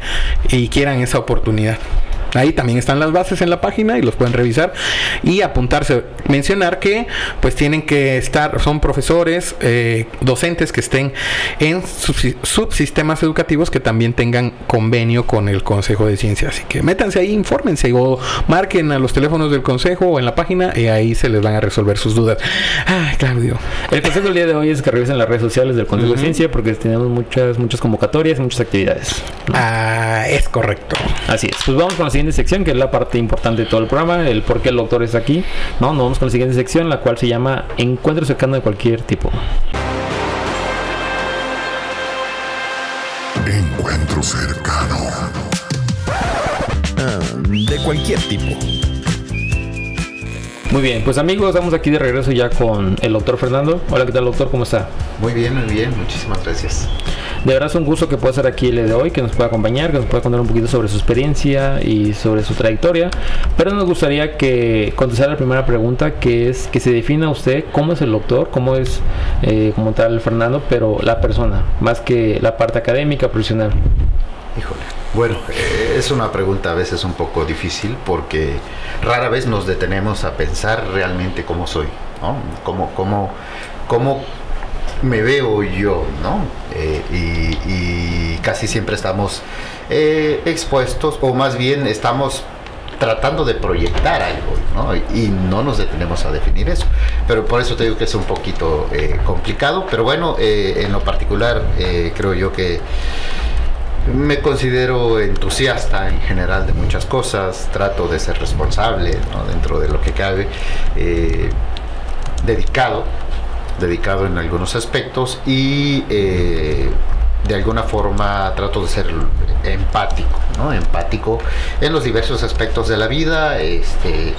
y quieran esa oportunidad. Ahí también están las bases en la página y los pueden revisar y apuntarse. Mencionar que pues tienen que estar, son profesores, eh, docentes que estén en subsi- subsistemas educativos que también tengan convenio con el Consejo de Ciencia. Así que métanse ahí, infórmense o marquen a los teléfonos del Consejo o en la página y ahí se les van a resolver sus dudas. Ay, Claudio.
El consejo del día de hoy es que revisen las redes sociales del Consejo de Ciencia porque tenemos muchas muchas convocatorias y muchas actividades.
Ah, es correcto.
Así es. Pues vamos con la siguiente sección, que es la parte importante de todo el programa, el por qué el doctor está aquí. No, nos vamos con la siguiente sección, la cual se llama Encuentro cercano de cualquier tipo.
Encuentro cercano.
Ah, de cualquier tipo.
Muy bien, pues amigos, estamos aquí de regreso ya con el doctor Fernando. Hola, ¿qué tal doctor? ¿Cómo está?
Muy bien, muy bien, muchísimas gracias.
De verdad es un gusto que pueda estar aquí el día de hoy, que nos pueda acompañar, que nos pueda contar un poquito sobre su experiencia y sobre su trayectoria. Pero nos gustaría que contestara la primera pregunta, que es que se defina usted cómo es el doctor, cómo es eh, como tal Fernando, pero la persona, más que la parte académica, profesional.
Híjole. Bueno, eh, es una pregunta a veces un poco difícil porque rara vez nos detenemos a pensar realmente cómo soy, ¿no? Cómo, cómo, cómo me veo yo, ¿no? Eh, y, casi siempre estamos eh, expuestos, o más bien estamos tratando de proyectar algo, ¿no? Y no nos detenemos a definir eso. Pero por eso te digo que es un poquito eh, complicado, pero bueno, en lo particular creo yo que me considero entusiasta en general de muchas cosas, trato de ser responsable ¿no? dentro de lo que cabe, eh, dedicado, dedicado en algunos aspectos y eh, de alguna forma trato de ser empático, ¿no? empático en los diversos aspectos de la vida, este,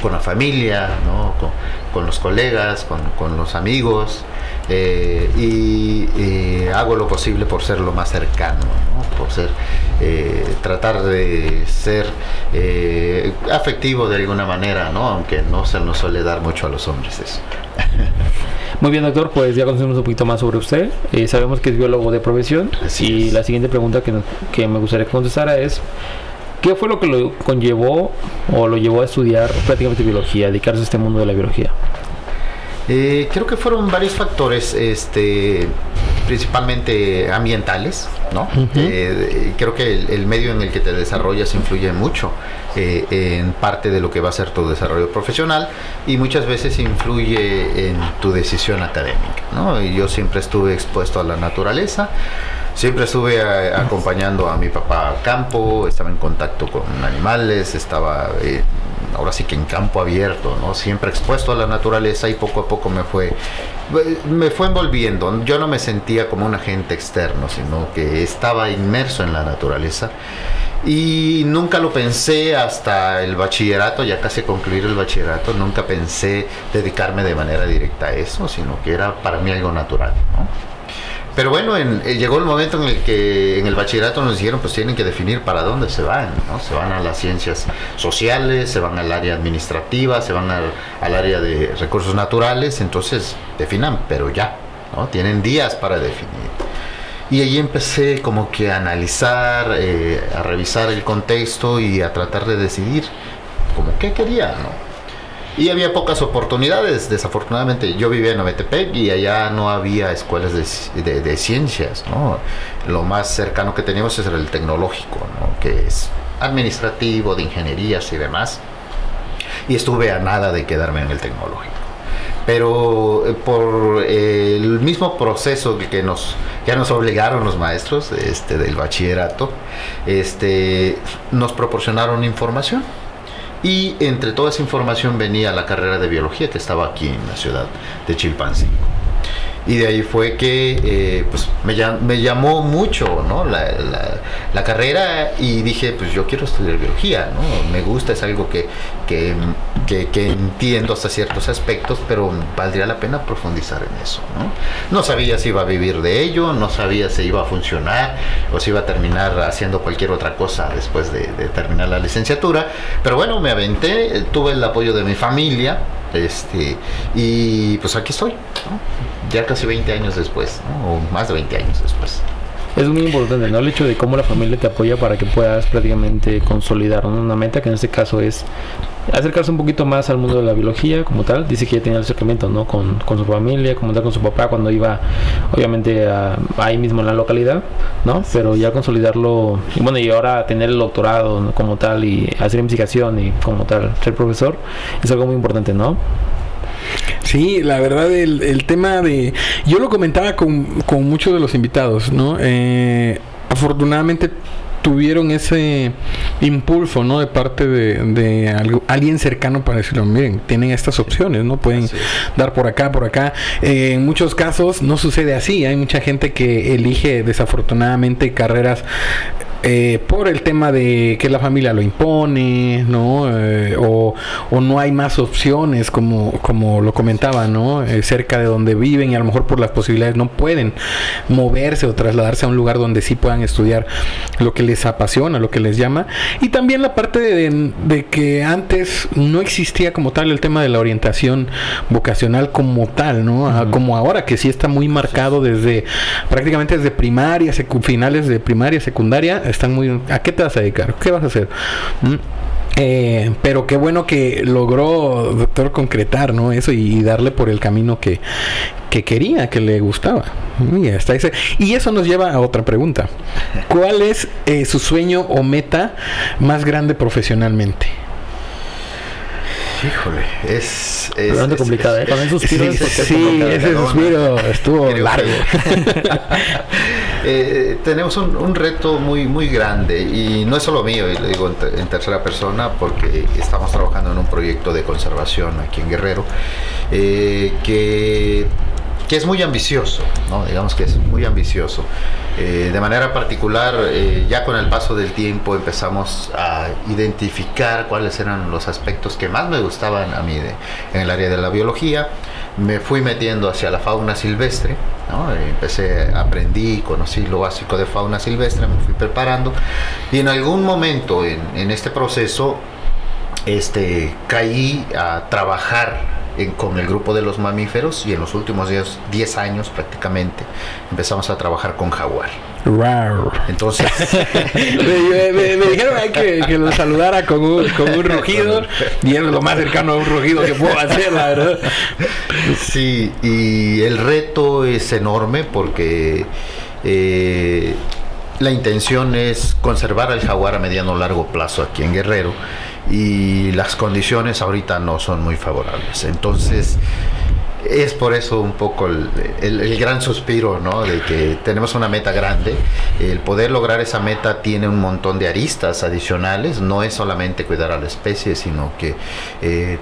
con la familia, ¿no? con, con los colegas, con, con los amigos, eh, y eh, hago lo posible por ser lo más cercano, ¿no? por ser, eh, tratar de ser eh, afectivo de alguna manera, ¿no? aunque no se nos suele dar mucho a los hombres eso.
Muy bien, doctor, pues ya conocemos un poquito más sobre usted. Sabemos que es biólogo de profesión.
Así
y
es.
la siguiente pregunta que, nos- que me gustaría que contestara es: ¿qué fue lo que lo conllevó o lo llevó a estudiar prácticamente biología, dedicarse a este mundo de la biología?
Eh, creo que fueron varios factores, este, principalmente ambientales, ¿no? Eh, creo que el, el medio en el que te desarrollas influye mucho eh, en parte de lo que va a ser tu desarrollo profesional y muchas veces influye en tu decisión académica, ¿no? Y yo siempre estuve expuesto a la naturaleza. Siempre estuve eh, acompañando a mi papá al campo, estaba en contacto con animales, estaba eh, ahora sí que en campo abierto, ¿no? Siempre expuesto a la naturaleza y poco a poco me fue me fue envolviendo. Yo no me sentía como un agente externo, sino que estaba inmerso en la naturaleza. Y nunca lo pensé hasta el bachillerato, ya casi concluir el bachillerato, nunca pensé dedicarme de manera directa a eso, sino que era para mí algo natural, ¿no? Pero bueno, en- eh, llegó el momento en el que en el bachillerato nos dijeron, pues tienen que definir para dónde se van, ¿no? Se van a las ciencias sociales, se van al área administrativa, se van al, área de recursos naturales, entonces definan, pero ya, ¿no? Tienen días para definir. Y ahí empecé como que a analizar, eh, a revisar el contexto y a tratar de decidir como qué quería, ¿no? Y había pocas oportunidades, desafortunadamente. Yo vivía en Ometepec y allá no había escuelas de, de- ciencias, ¿no? Lo más cercano que teníamos era el tecnológico, ¿no? Que es administrativo, de ingenierías y demás. Y estuve a nada de quedarme en el tecnológico. Pero eh, por eh, el mismo proceso que nos, ya nos obligaron los maestros este, del bachillerato, este, nos proporcionaron información. Y entre toda esa información venía la carrera de biología que estaba aquí en la ciudad de Chilpancingo. Y de ahí fue que eh, pues, me, llam- me llamó mucho ¿no? la, la- la carrera y dije, pues yo quiero estudiar biología, ¿no? me gusta, es algo que, que, que- que entiendo hasta ciertos aspectos, pero valdría la pena profundizar en eso. ¿no? no sabía si iba a vivir de ello, no sabía si iba a funcionar o si iba a terminar haciendo cualquier otra cosa después de, de terminar la licenciatura, pero bueno, me aventé, tuve el apoyo de mi familia. Este, y pues aquí estoy, ¿no? ya casi 20 años después, o más de 20 años después.
Es muy importante, ¿no? El hecho de cómo la familia te apoya para que puedas prácticamente consolidar una meta, que en este caso es acercarse un poquito más al mundo de la biología como tal. Dice que ya tenía el acercamiento, ¿no? Con, con su familia, como tal, con su papá cuando iba, obviamente, a- ahí mismo en la localidad, ¿no? Pero ya consolidarlo, y bueno, y ahora tener el doctorado ¿no? como tal y hacer investigación y como tal ser profesor, es algo muy importante, ¿no?
Sí, la verdad, el, el tema de... Yo lo comentaba con, con muchos de los invitados, ¿no? Eh, afortunadamente tuvieron ese impulso, ¿no? De parte de, de algo- alguien cercano para decirlo, miren, tienen estas opciones, ¿no? Pueden dar por acá, por acá. Eh, en muchos casos no sucede así. Hay mucha gente que elige desafortunadamente carreras eh, por el tema de que la familia lo impone, ¿no? Eh, o, o, no hay más opciones, como, como lo comentaba, ¿no? Eh, cerca de donde viven y a lo mejor por las posibilidades no pueden moverse o trasladarse a un lugar donde sí puedan estudiar lo que les apasiona, lo que les llama. Y también la parte de, de que antes no existía como tal el tema de la orientación vocacional como tal, ¿no? Como ahora, que sí está muy marcado desde prácticamente desde primaria, finales de primaria, secundaria están muy... ¿A qué te vas a dedicar? ¿Qué vas a hacer? ¿Mm? Eh, pero qué bueno que logró, doctor, concretar ¿no? eso y, darle por el camino que, que quería, que le gustaba. Y, hasta ese. y eso nos lleva a otra pregunta. ¿Cuál es eh, su sueño o meta más grande profesionalmente?
Híjole, es. es
Bastante complicado, ¿eh? Con el suspiro.
Sí, sí ese suspiro estuvo largo.
eh, tenemos un, reto muy, muy grande y no es solo mío, y lo digo en, en, tercera persona porque estamos trabajando en un proyecto de conservación aquí en Guerrero eh, que que es muy ambicioso, ¿no? digamos que es muy ambicioso. Eh, de manera particular, ya con el paso del tiempo empezamos a identificar cuáles eran los aspectos que más me gustaban a mí de, en el área de la biología. Me fui metiendo hacia la fauna silvestre, ¿no? empecé, aprendí, conocí lo básico de fauna silvestre, me fui preparando y en algún momento en, en este proceso este, caí a trabajar en, con el grupo de los mamíferos y en los últimos 10 años prácticamente empezamos a trabajar con jaguar.
Wow.
Entonces,
me, me, me, dijeron que, que, lo saludara con un, con un rugido y es lo más cercano a un rugido que puedo hacer, la verdad.
Sí, y el reto es enorme porque eh, la intención es conservar al jaguar a mediano largo plazo aquí en Guerrero y las condiciones ahorita no son muy favorables. Entonces, es por eso un poco el, el, gran suspiro, ¿no? De que tenemos una meta grande. El poder lograr esa meta tiene un montón de aristas adicionales. No es solamente cuidar a la especie, sino que eh,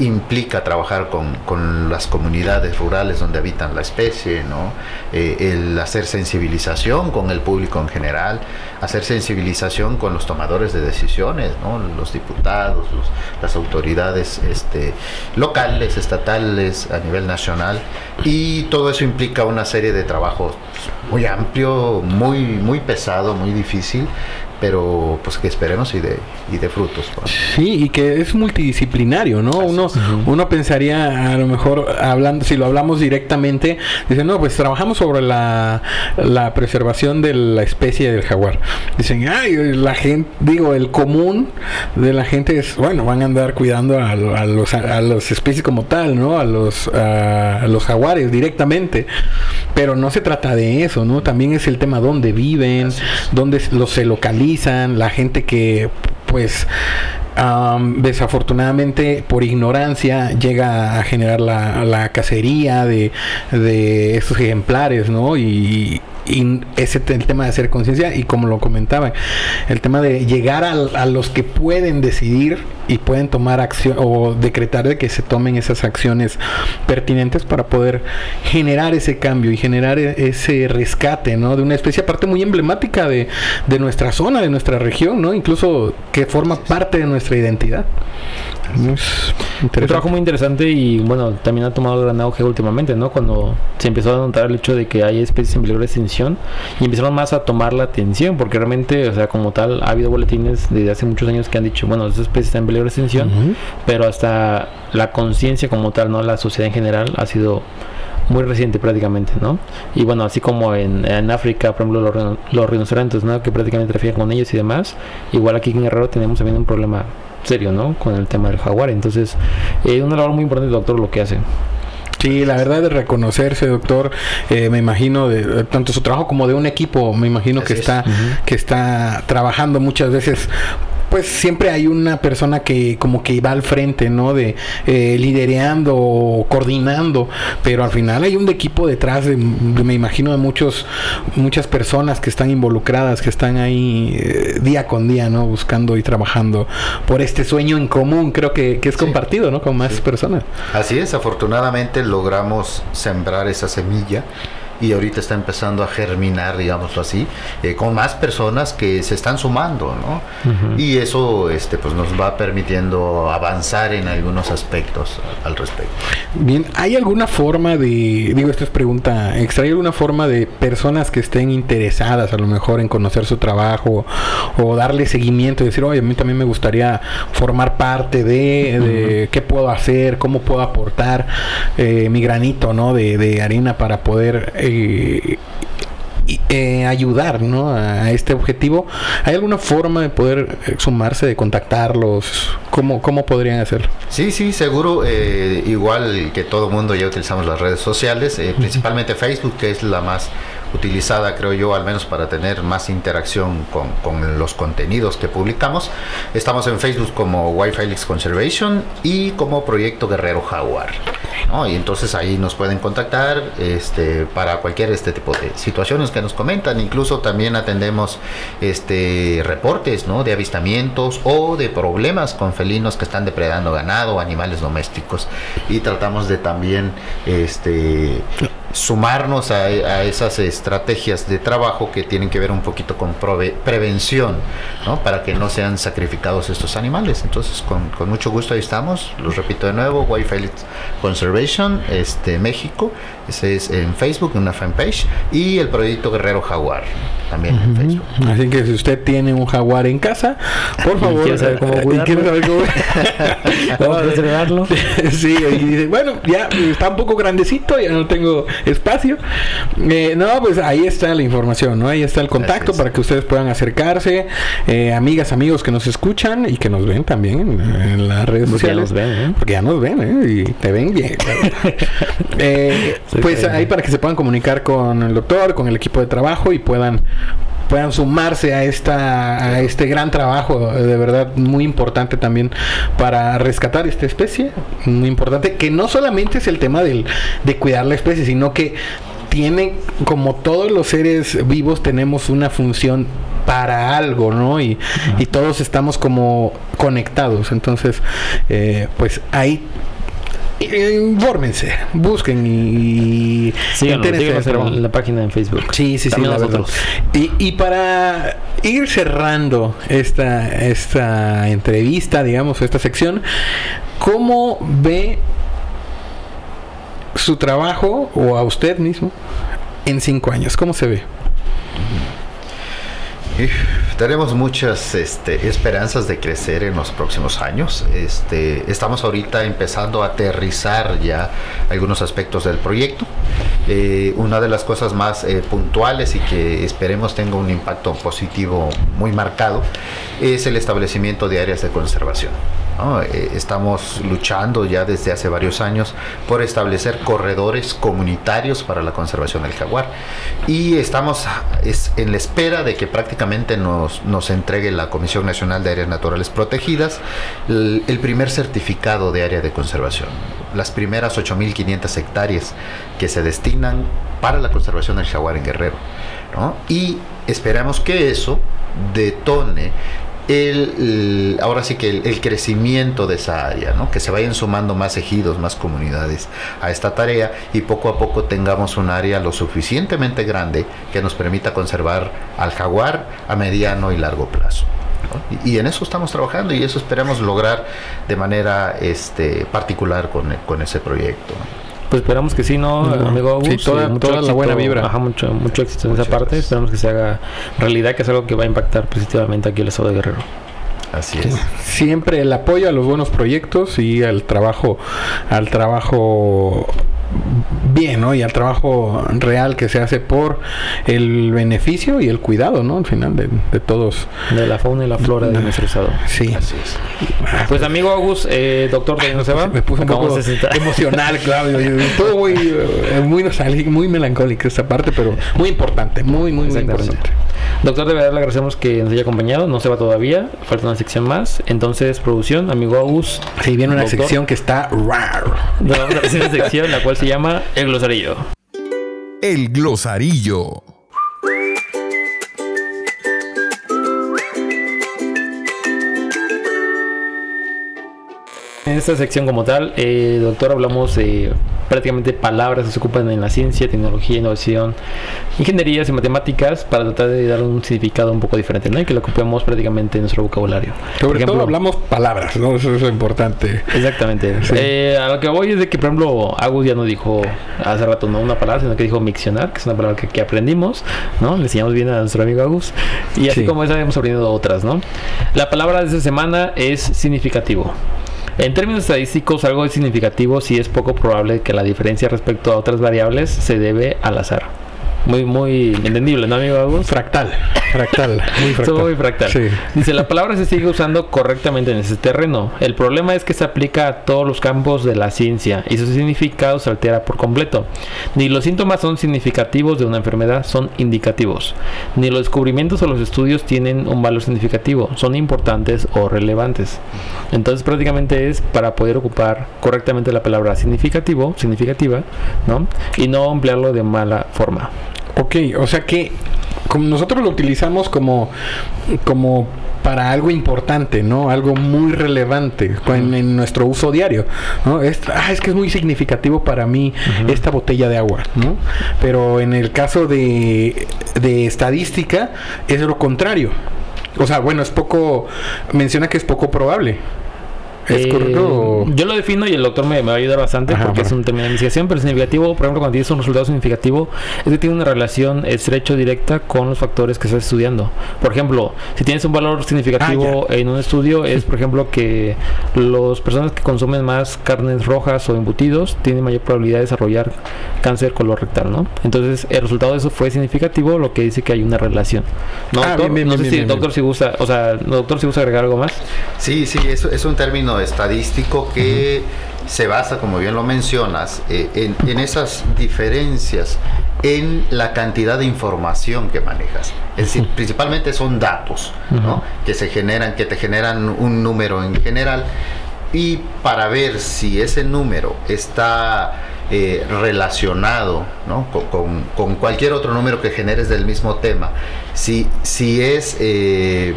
implica trabajar con, con, las comunidades rurales donde habitan la especie, ¿no? Eh, el hacer sensibilización con el público en general, hacer sensibilización con los tomadores de decisiones, ¿no? los diputados, los, las autoridades este, locales, estatales, a nivel nacional, y todo eso implica una serie de trabajos muy amplio, muy, muy pesado, muy difícil, pero pues que esperemos y de, y de frutos.
Sí, y que es multidisciplinario, ¿no? Uno, uno pensaría, a lo mejor, hablando, si lo hablamos directamente, dice, no, pues trabajamos sobre la, la preservación de la especie del jaguar. Dicen, ay, la gente, digo, el común de la gente es, bueno, van a andar cuidando a, a los a las especies como tal, ¿no? A los, a, a los jaguares directamente. Pero no se trata de eso, ¿no? También es el tema dónde viven, dónde los se localizan la gente que pues um, desafortunadamente por ignorancia llega a generar la, la cacería de, de, estos ejemplares, ¿no? Y, y ese el tema de hacer conciencia y como lo comentaba, el tema de llegar a, a, los que pueden decidir y pueden tomar acción o decretar de que se tomen esas acciones pertinentes para poder generar ese cambio y generar ese rescate, ¿no? De una especie aparte muy emblemática de, de nuestra zona, de nuestra región, ¿no? Incluso que forma parte de nuestra identidad.
Es un trabajo muy interesante y bueno, también ha tomado gran auge últimamente, ¿no? Cuando se empezó a notar el hecho de que hay especies en peligro de extinción y empezaron más a tomar la atención, porque realmente, o sea, como tal, ha habido boletines desde hace muchos años que han dicho, bueno, esta especie está en peligro de extinción, uh -huh. pero hasta la conciencia como tal, ¿no? La sociedad en general ha sido muy reciente prácticamente, ¿no? Y bueno, así como en, en África, por ejemplo, los, los, rinocerontes, ¿no? Que prácticamente trafican con ellos y demás, igual aquí en Guerrero tenemos también un problema serio, ¿no? Con el tema del jaguar. Entonces, eh, una labor muy importante, doctor, lo que hace.
Sí, la verdad de reconocerse, doctor, eh, me imagino de, de, tanto su trabajo como de un equipo, me imagino Así que está uh -huh. que está trabajando muchas veces pues siempre hay una persona que como que va al frente, ¿no? De eh, lidereando o coordinando, pero al final hay un equipo detrás, de, me imagino, de muchos, muchas personas que están involucradas, que están ahí eh, día con día, ¿no? Buscando y trabajando por este sueño en común, creo que, que es sí. compartido, ¿no? Con más sí. personas.
Así es, afortunadamente logramos sembrar esa semilla y ahorita está empezando a germinar, digámoslo así, eh, con más personas que se están sumando, ¿no? Y eso este, pues nos va permitiendo avanzar en algunos aspectos al respecto.
Bien, ¿hay alguna forma de, digo, esta es pregunta extra, ¿hay alguna forma de personas que estén interesadas a lo mejor en conocer su trabajo o darle seguimiento y decir, oye, a mí también me gustaría formar parte de, de qué puedo hacer, cómo puedo aportar eh, mi granito, ¿no? De, de arena para poder eh, y, eh, ayudar ¿no? a este objetivo. ¿Hay alguna forma de poder eh, sumarse, de contactarlos? ¿Cómo, cómo podrían hacerlo?
Sí, sí, seguro. eh, igual que todo mundo ya utilizamos las redes sociales, eh, principalmente Facebook, que es la más utilizada, creo yo, al menos para tener más interacción con, los contenidos que publicamos. Estamos en Facebook como Wi-Fi Conservation y como Proyecto Guerrero Jaguar. Y entonces ahí nos pueden contactar este, para cualquier este tipo de situaciones que nos comentan. Incluso también atendemos este, reportes ¿no? de avistamientos o de problemas con felinos que están depredando ganado o animales domésticos. Y tratamos de también este, sumarnos a, a esas estrategias de trabajo que tienen que ver un poquito con prove- prevención, ¿no? Para que no sean sacrificados estos animales. Entonces, con, con mucho gusto ahí estamos. Los repito de nuevo, Wi-Fi Conservation, este, México. Ese es en Facebook, una fanpage. Y el proyecto Guerrero Jaguar, también en Facebook.
Así que si usted tiene un jaguar en casa, por favor,
quiere saber cómo
y
cuidarlo.
quiere saber cómo
Vamos a preservarlo.
sí, y dice, bueno, ya está un poco grandecito, ya no tengo espacio. Eh, no, pues ahí está la información, ¿no? Ahí está el contacto para que ustedes puedan acercarse, eh, amigas, amigos que nos escuchan y que nos ven también en, en las redes
Porque ya
sociales.
nos ven, ¿eh?
Porque ya nos ven, ¿eh? Y te ven bien. Eh, pues ahí para que se puedan comunicar con el doctor, con el equipo de trabajo y puedan puedan sumarse a esta a este gran trabajo eh, de verdad muy importante también para rescatar esta especie muy importante que no solamente es el tema del, de cuidar la especie sino que tiene como todos los seres vivos tenemos una función para algo, ¿no? Y, y todos estamos como conectados. Entonces, eh, pues ahí infórmense, busquen y,
Síganos, en la página en Facebook.
Sí, sí, sí,
También nosotros.
Y, y para ir cerrando esta, esta entrevista, digamos, esta sección, ¿cómo ve su trabajo o a usted mismo en cinco años? ¿Cómo se ve?
Tenemos muchas este, esperanzas de crecer en los próximos años. Este, estamos ahorita empezando a aterrizar ya algunos aspectos del proyecto. Eh, una de las cosas más eh, puntuales y que esperemos tenga un impacto positivo muy marcado es el establecimiento de áreas de conservación. Eh, estamos luchando ya desde hace varios años por establecer corredores comunitarios para la conservación del jaguar y estamos es, en la espera de que prácticamente nos, nos entregue la Comisión Nacional de Áreas Naturales Protegidas el, primer certificado de área de conservación. Las primeras 8.500 hectáreas que se destinan para la conservación del jaguar en Guerrero. Y esperamos que eso detone el, ahora sí que el, crecimiento de esa área, ¿no? que se vayan sumando más ejidos, más comunidades a esta tarea y poco a poco tengamos un área lo suficientemente grande que nos permita conservar al jaguar a mediano y largo plazo. Y, en eso estamos trabajando y eso esperamos lograr de manera este, particular con, con ese proyecto.
Pues esperamos que sí, ¿no, amigo Agus?
Sí, toda-
mucho
toda la buena vibra.
Ajá, mucho, mucho éxito en esa parte.
gracias.
Esperamos que se haga realidad, que es algo que va a impactar positivamente aquí el estado de Guerrero.
Así es.
Siempre el apoyo a los buenos proyectos y al trabajo, al trabajo bien, ¿no? Y al trabajo real que se hace por el beneficio y el cuidado, ¿no? Al final de, de todos.
De la fauna y la flora de nuestro estado.
Sí.
Así es.
Pues amigo Agus, eh, doctor de no se va.
Me puse un poco emocional, Claudio. Todo muy, eh, muy nostálgico, muy melancólico esta parte, pero muy importante, muy, muy, muy importante.
Doctor, de verdad le agradecemos que nos haya acompañado. No se va todavía, falta una sección más. Entonces, producción, amigo Agus.
Sí, viene una
Doctor.
sección que está raro.
Hacer una sección la cual se llama El Glosarillo.
El glosarillo.
En esta sección como tal, eh, doctor, hablamos de prácticamente palabras que se ocupan en la ciencia, tecnología, innovación, ingenierías y matemáticas para tratar de dar un significado un poco diferente, ¿no? Y que lo ocupemos prácticamente en nuestro vocabulario. Por
Sobre todo
ejemplo,
hablamos palabras, ¿no? Eso es lo importante.
Exactamente.
Sí.
Eh, a lo que voy es de que, por ejemplo, Agus ya no dijo hace rato no una palabra, sino que dijo miccionar, que es una palabra que, que aprendimos, ¿no? Le enseñamos bien a nuestro amigo Agus. Y así
Sí.
como esa hemos aprendido otras, ¿no? La palabra de esta semana es significativo. En términos estadísticos, algo es significativo si es poco probable que la diferencia respecto a otras variables se debe al azar. Muy, muy entendible, ¿no, amigo Agus?
Fractal. Fractal. Muy fractal.
Todo muy fractal.
Sí.
Dice, la palabra se sigue usando correctamente en ese terreno. El problema es que se aplica a todos los campos de la ciencia y su significado se altera por completo. Ni los síntomas son significativos de una enfermedad, son indicativos. Ni los descubrimientos o los estudios tienen un valor significativo, son importantes o relevantes. Entonces prácticamente es para poder ocupar correctamente la palabra significativo, significativa, ¿no? Y no emplearlo de mala forma.
Ok, o sea que como nosotros lo utilizamos como, como para algo importante, ¿no? Algo muy relevante en, en nuestro uso diario, ¿no? Es, ah, es que es muy significativo para mí esta botella de agua, ¿no? Pero en el caso de, de estadística es lo contrario. O sea, bueno, es poco, menciona que es poco probable. ¿Es
Eh,
correcto?
Yo lo defino y el doctor me, me va a ayudar bastante
Ajá,
porque es un tema de investigación, pero significativo, por ejemplo, cuando tienes un resultado significativo, es que tiene una relación estrecha o directa con los factores que estás estudiando. Por ejemplo, si tienes un valor significativo
Ah,
en un estudio, es, por ejemplo, que las personas que consumen más carnes rojas o embutidos tienen mayor probabilidad de desarrollar cáncer colorectal, ¿no? Entonces, el resultado de eso fue significativo, lo que dice que hay una relación. ¿No,
Ah,
doctor?
bien, bien,
no
bien,
sé
bien,
si,
bien,
doctor, si gusta, o sea, doctor, si gusta agregar algo más.
Sí, sí, es, es un término estadístico que se basa, como bien lo mencionas, eh, en, en esas diferencias en la cantidad de información que manejas. Es decir, principalmente son datos ¿no? Que se generan, que te generan un número en general y para ver si ese número está eh, relacionado ¿no? con, con- con cualquier otro número que generes del mismo tema, si, si es eh,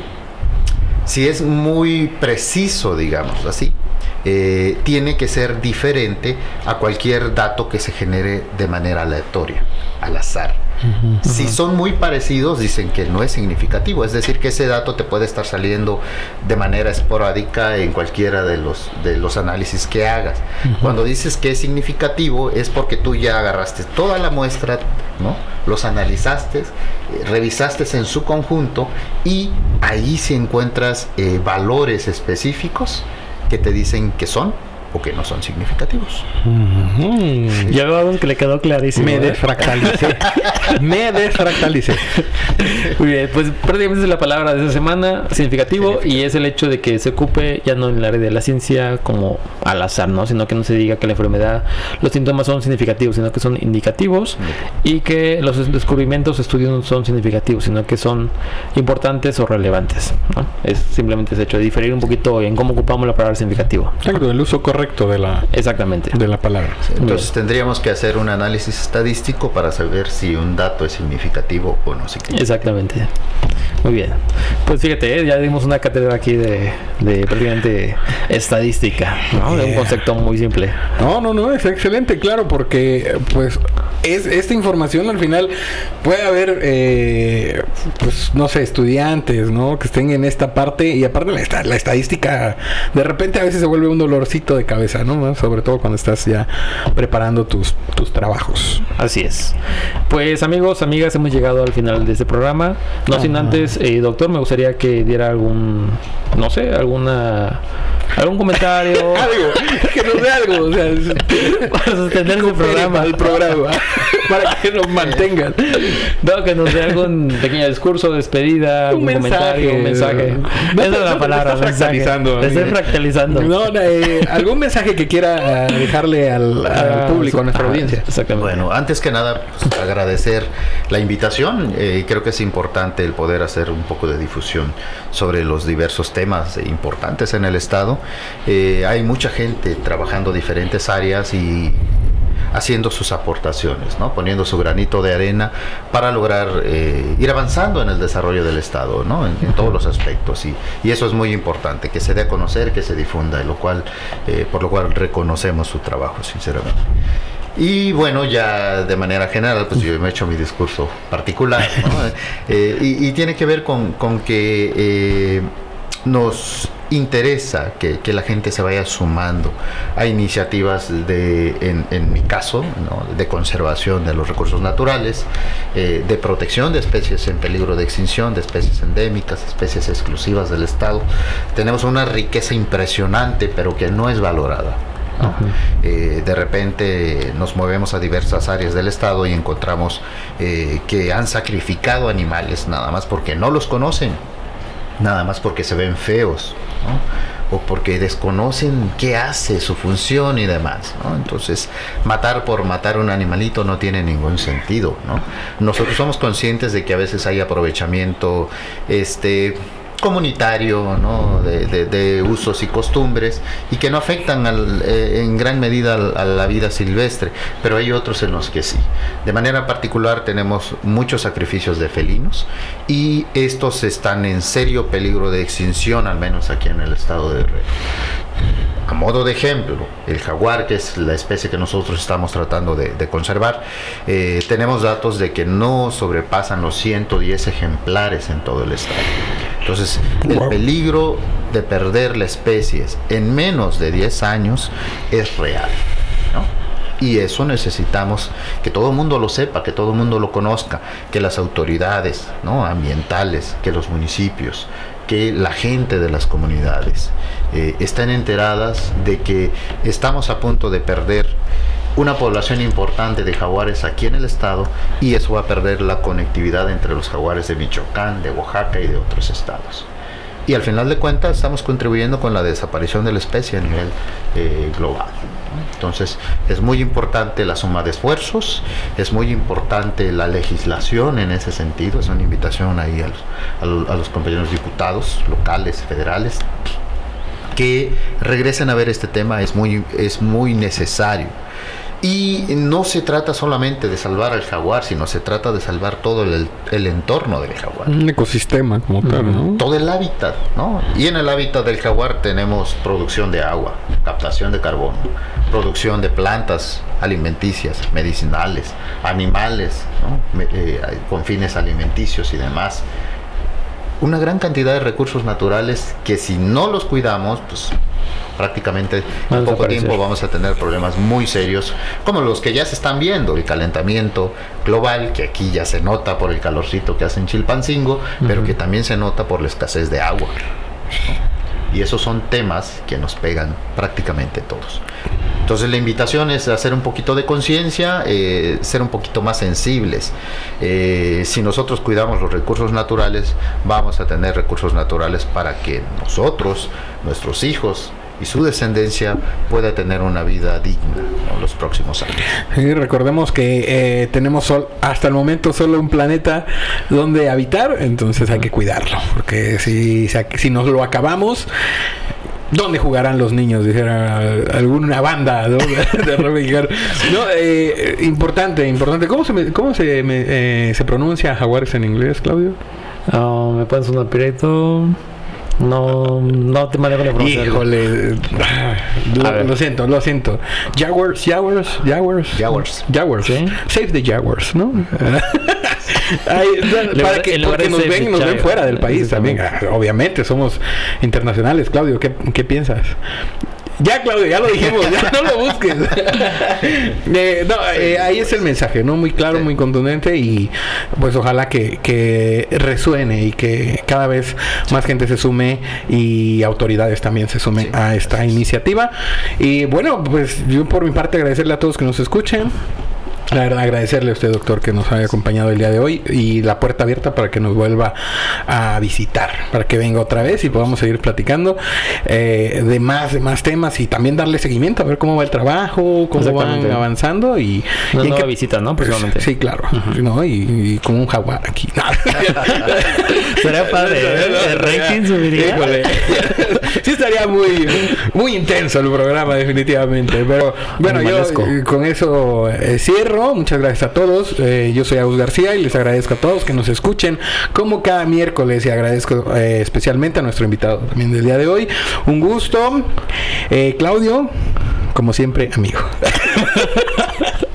si es muy preciso, digamos así, eh, tiene que ser diferente a cualquier dato que se genere de manera aleatoria, al azar. Si son muy parecidos, dicen que no es significativo, es decir, que ese dato te puede estar saliendo de manera esporádica en cualquiera de los, de los análisis que hagas. Cuando dices que es significativo, es porque tú ya agarraste toda la muestra, ¿no? los analizaste, revisaste en su conjunto y ahí si encuentras eh, valores específicos que te dicen que son o que no son significativos.
Mm.
Ya veo que le quedó clarísimo.
Me
¿eh?
desfractalicé. Me desfractalicé.
Muy bien, pues prácticamente es la palabra de esta semana, significativo, y es el hecho de que se ocupe ya no en el área de la ciencia como al azar, ¿no? Sino que no se diga que la enfermedad, los síntomas son significativos, sino que son indicativos, y que los descubrimientos, estudios no son significativos, sino que son importantes o relevantes, ¿no? Es simplemente ese hecho de diferir un poquito en cómo ocupamos la palabra significativo.
Exacto, el uso correcto de la,
Exactamente.
de la palabra.
Entonces tendríamos que hacer un análisis estadístico para saber si un dato es significativo o no significativo.
Exactamente. Muy bien. Pues fíjate, ¿eh? ya dimos una cátedra aquí de, de prácticamente estadística, ¿no? De un concepto muy simple.
No, no, no, es excelente, claro, porque pues es esta información al final puede haber, eh, pues no sé, estudiantes, ¿no? Que estén en esta parte y aparte la, la estadística de repente a veces se vuelve un dolorcito de cabeza, ¿no? Sobre todo cuando estás ya preparando tus, tus trabajos.
Así es. Pues amigos, amigas, hemos llegado al final de este programa. No sin antes, eh, doctor, me gustaría que diera algún, no sé, alguna, algún comentario
Algo, que nos dé algo, o sea,
para sostener el programa.
el programa, para que nos mantengan.
No, que nos dé algún pequeño discurso, despedida, algún
Un
comentario, un mensaje.
No,
Esa es la palabra,
te estás
mensaje.
fractalizando,
Te estoy
amigo.
fractalizando.
No, eh, algún mensaje que quiera dejarle al, al
Ah,
público, a nuestra
ajá,
audiencia.
Exactamente.
Bueno, antes que nada, pues, agradecer la invitación. Eh, creo que es importante el poder hacer un poco de difusión sobre los diversos temas importantes en el Estado. Eh, hay mucha gente trabajando diferentes áreas y haciendo sus aportaciones, ¿no? poniendo su granito de arena para lograr eh, ir avanzando en el desarrollo del Estado, ¿no? en, en todos los aspectos. Y, y eso es muy importante, que se dé a conocer, que se difunda, y lo cual, eh, por lo cual reconocemos su trabajo, sinceramente. Y bueno, ya de manera general, pues yo me he hecho mi discurso particular, ¿no? Eh, y, y tiene que ver con, con que eh, nos interesa que, que la gente se vaya sumando a iniciativas de, en, en mi caso, ¿no? de conservación de los recursos naturales, eh, de protección de especies en peligro de extinción, de especies endémicas, especies exclusivas del Estado. Tenemos una riqueza impresionante, pero que no es valorada. ¿no? Eh, de repente nos movemos a diversas áreas del estado y encontramos eh, que han sacrificado animales nada más porque no los conocen, nada más porque se ven feos, o porque desconocen qué hace, su función y demás. ¿no? Entonces, matar por matar un animalito no tiene ningún sentido. ¿no? Nosotros somos conscientes de que a veces hay aprovechamiento este, comunitario, de, usos y costumbres y que no afectan al, eh, en gran medida a la vida silvestre, pero hay otros en los que sí. De manera particular tenemos muchos sacrificios de felinos y estos están en serio peligro de extinción, al menos aquí en el estado de Guerrero. A modo de ejemplo, el jaguar, que es la especie que nosotros estamos tratando de, de conservar, eh, tenemos datos de que no sobrepasan los 110 ejemplares en todo el estado. Entonces, el peligro de perder la especie en menos de 10 años es real. ¿no? Y eso necesitamos que todo el mundo lo sepa, que todo el mundo lo conozca, que las autoridades ¿no? ambientales, que los municipios, que la gente de las comunidades eh, estén enteradas de que estamos a punto de perder una población importante de jaguares aquí en el estado y eso va a perder la conectividad entre los jaguares de Michoacán, de Oaxaca y de otros estados. Y al final de cuentas estamos contribuyendo con la desaparición de la especie a nivel eh, global. Entonces es muy importante la suma de esfuerzos, es muy importante la legislación en ese sentido, es una invitación ahí a los, a los, compañeros diputados locales, federales, que regresen a ver este tema, es muy, es muy necesario. Y no se trata solamente de salvar al jaguar, sino se trata de salvar todo el, el entorno del jaguar.
Un ecosistema como tal, ¿no?
Todo el hábitat, ¿no? Y en el hábitat del jaguar tenemos producción de agua, captación de carbono, producción de plantas alimenticias, medicinales, animales, ¿no? eh, con fines alimenticios y demás. Una gran cantidad de recursos naturales que si no los cuidamos, pues prácticamente en poco tiempo vamos a tener problemas muy serios, como los que ya se están viendo, el calentamiento global, que aquí ya se nota por el calorcito que hace en Chilpancingo, uh -huh. pero que también se nota por la escasez de agua. ¿no? Y esos son temas que nos pegan prácticamente todos. Entonces la invitación es hacer un poquito de conciencia, eh, ser un poquito más sensibles. Eh, si nosotros cuidamos los recursos naturales, vamos a tener recursos naturales para que nosotros, nuestros hijos, y su descendencia pueda tener una vida digna en los próximos años.
Sí, recordemos que eh, tenemos sol, hasta el momento solo un planeta donde habitar, entonces hay que cuidarlo, porque si, si nos lo acabamos, ¿Dónde jugarán los niños? Dijera alguna banda ¿no? de rock mexicano. No, eh, importante, importante. ¿Cómo se, me, cómo se, me, eh, se pronuncia jaguares en inglés, Claudio?
Uh, ¿Me pones un pirito? No, no te manejo la pronunciación.
Híjole, lo, lo, siento, lo siento. Jaguars, Jaguars, Jaguars.
Jaguars.
Jaguars. ¿Sí? Save the Jaguars, ¿no? Ay, para que, porque nos ven, nos ven fuera del país también. Obviamente, somos internacionales. Claudio, ¿qué, qué piensas? Ya, Claudio, ya lo dijimos, ya no lo busques. eh, no, eh, ahí es el mensaje, ¿no? Muy claro, muy contundente y pues ojalá que, que, resuene y que cada vez más gente se sume y autoridades también se sumen a esta iniciativa. Y bueno, pues yo por mi parte agradecerle a todos que nos escuchen. La verdad, agradecerle a usted, doctor, que nos haya acompañado el día de hoy y la puerta abierta para que nos vuelva a visitar, para que venga otra vez y podamos seguir platicando eh, de más de más temas y también darle seguimiento a ver cómo va el trabajo, cómo van avanzando y,
Una
y
nueva
que,
visita, ¿no?
Sí, claro, uh -huh. ¿no? Y, y, como un jaguar aquí.
Sería padre, ¿eh? El rating subiría.
Híjole. sí estaría muy muy intenso el programa definitivamente, pero bueno, Animalesco. yo con eso eh, cierro Muchas gracias a todos. Eh, yo soy Agus García y les agradezco a todos que nos escuchen como cada miércoles y agradezco eh, especialmente a nuestro invitado también del día de hoy. Un gusto. Eh, Claudio. como siempre, amigo.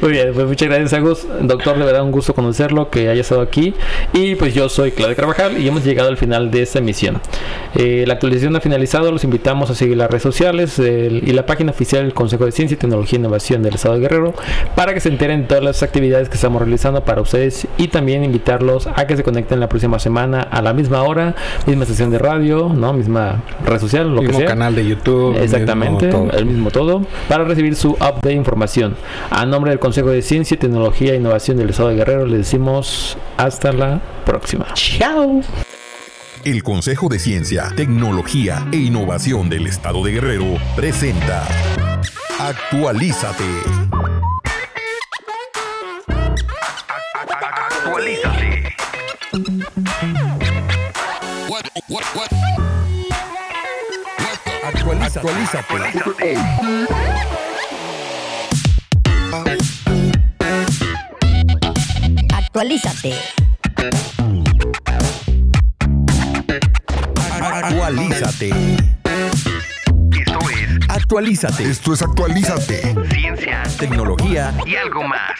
Muy bien, pues muchas gracias Agus. Doctor, de verdad un gusto conocerlo, que haya estado aquí. Y pues yo soy Claudio Carvajal y hemos llegado al final de esta emisión. Eh, la actualización ha finalizado, los invitamos a seguir las redes sociales el- y la página oficial del Consejo de Ciencia, Tecnología e Innovación del Estado de Guerrero para que se enteren de todas las actividades que estamos realizando para ustedes y también invitarlos a que se conecten la próxima semana a la misma hora, misma sesión de radio, ¿no? misma red social, lo
mismo
que sea.
canal de YouTube.
Exactamente,
mismo
el mismo todo, para recibir su update de información. A nombre del Consejo de Ciencia, Tecnología e Innovación del Estado de Guerrero, les decimos hasta la próxima.
Chao.
El Consejo de Ciencia, Tecnología e Innovación del Estado de Guerrero presenta Actualízate. Actualízate. Actualízate.
Actualízate.
Actualízate. Esto es Actualízate.
Esto es Actualízate.
Ciencia, tecnología y algo más.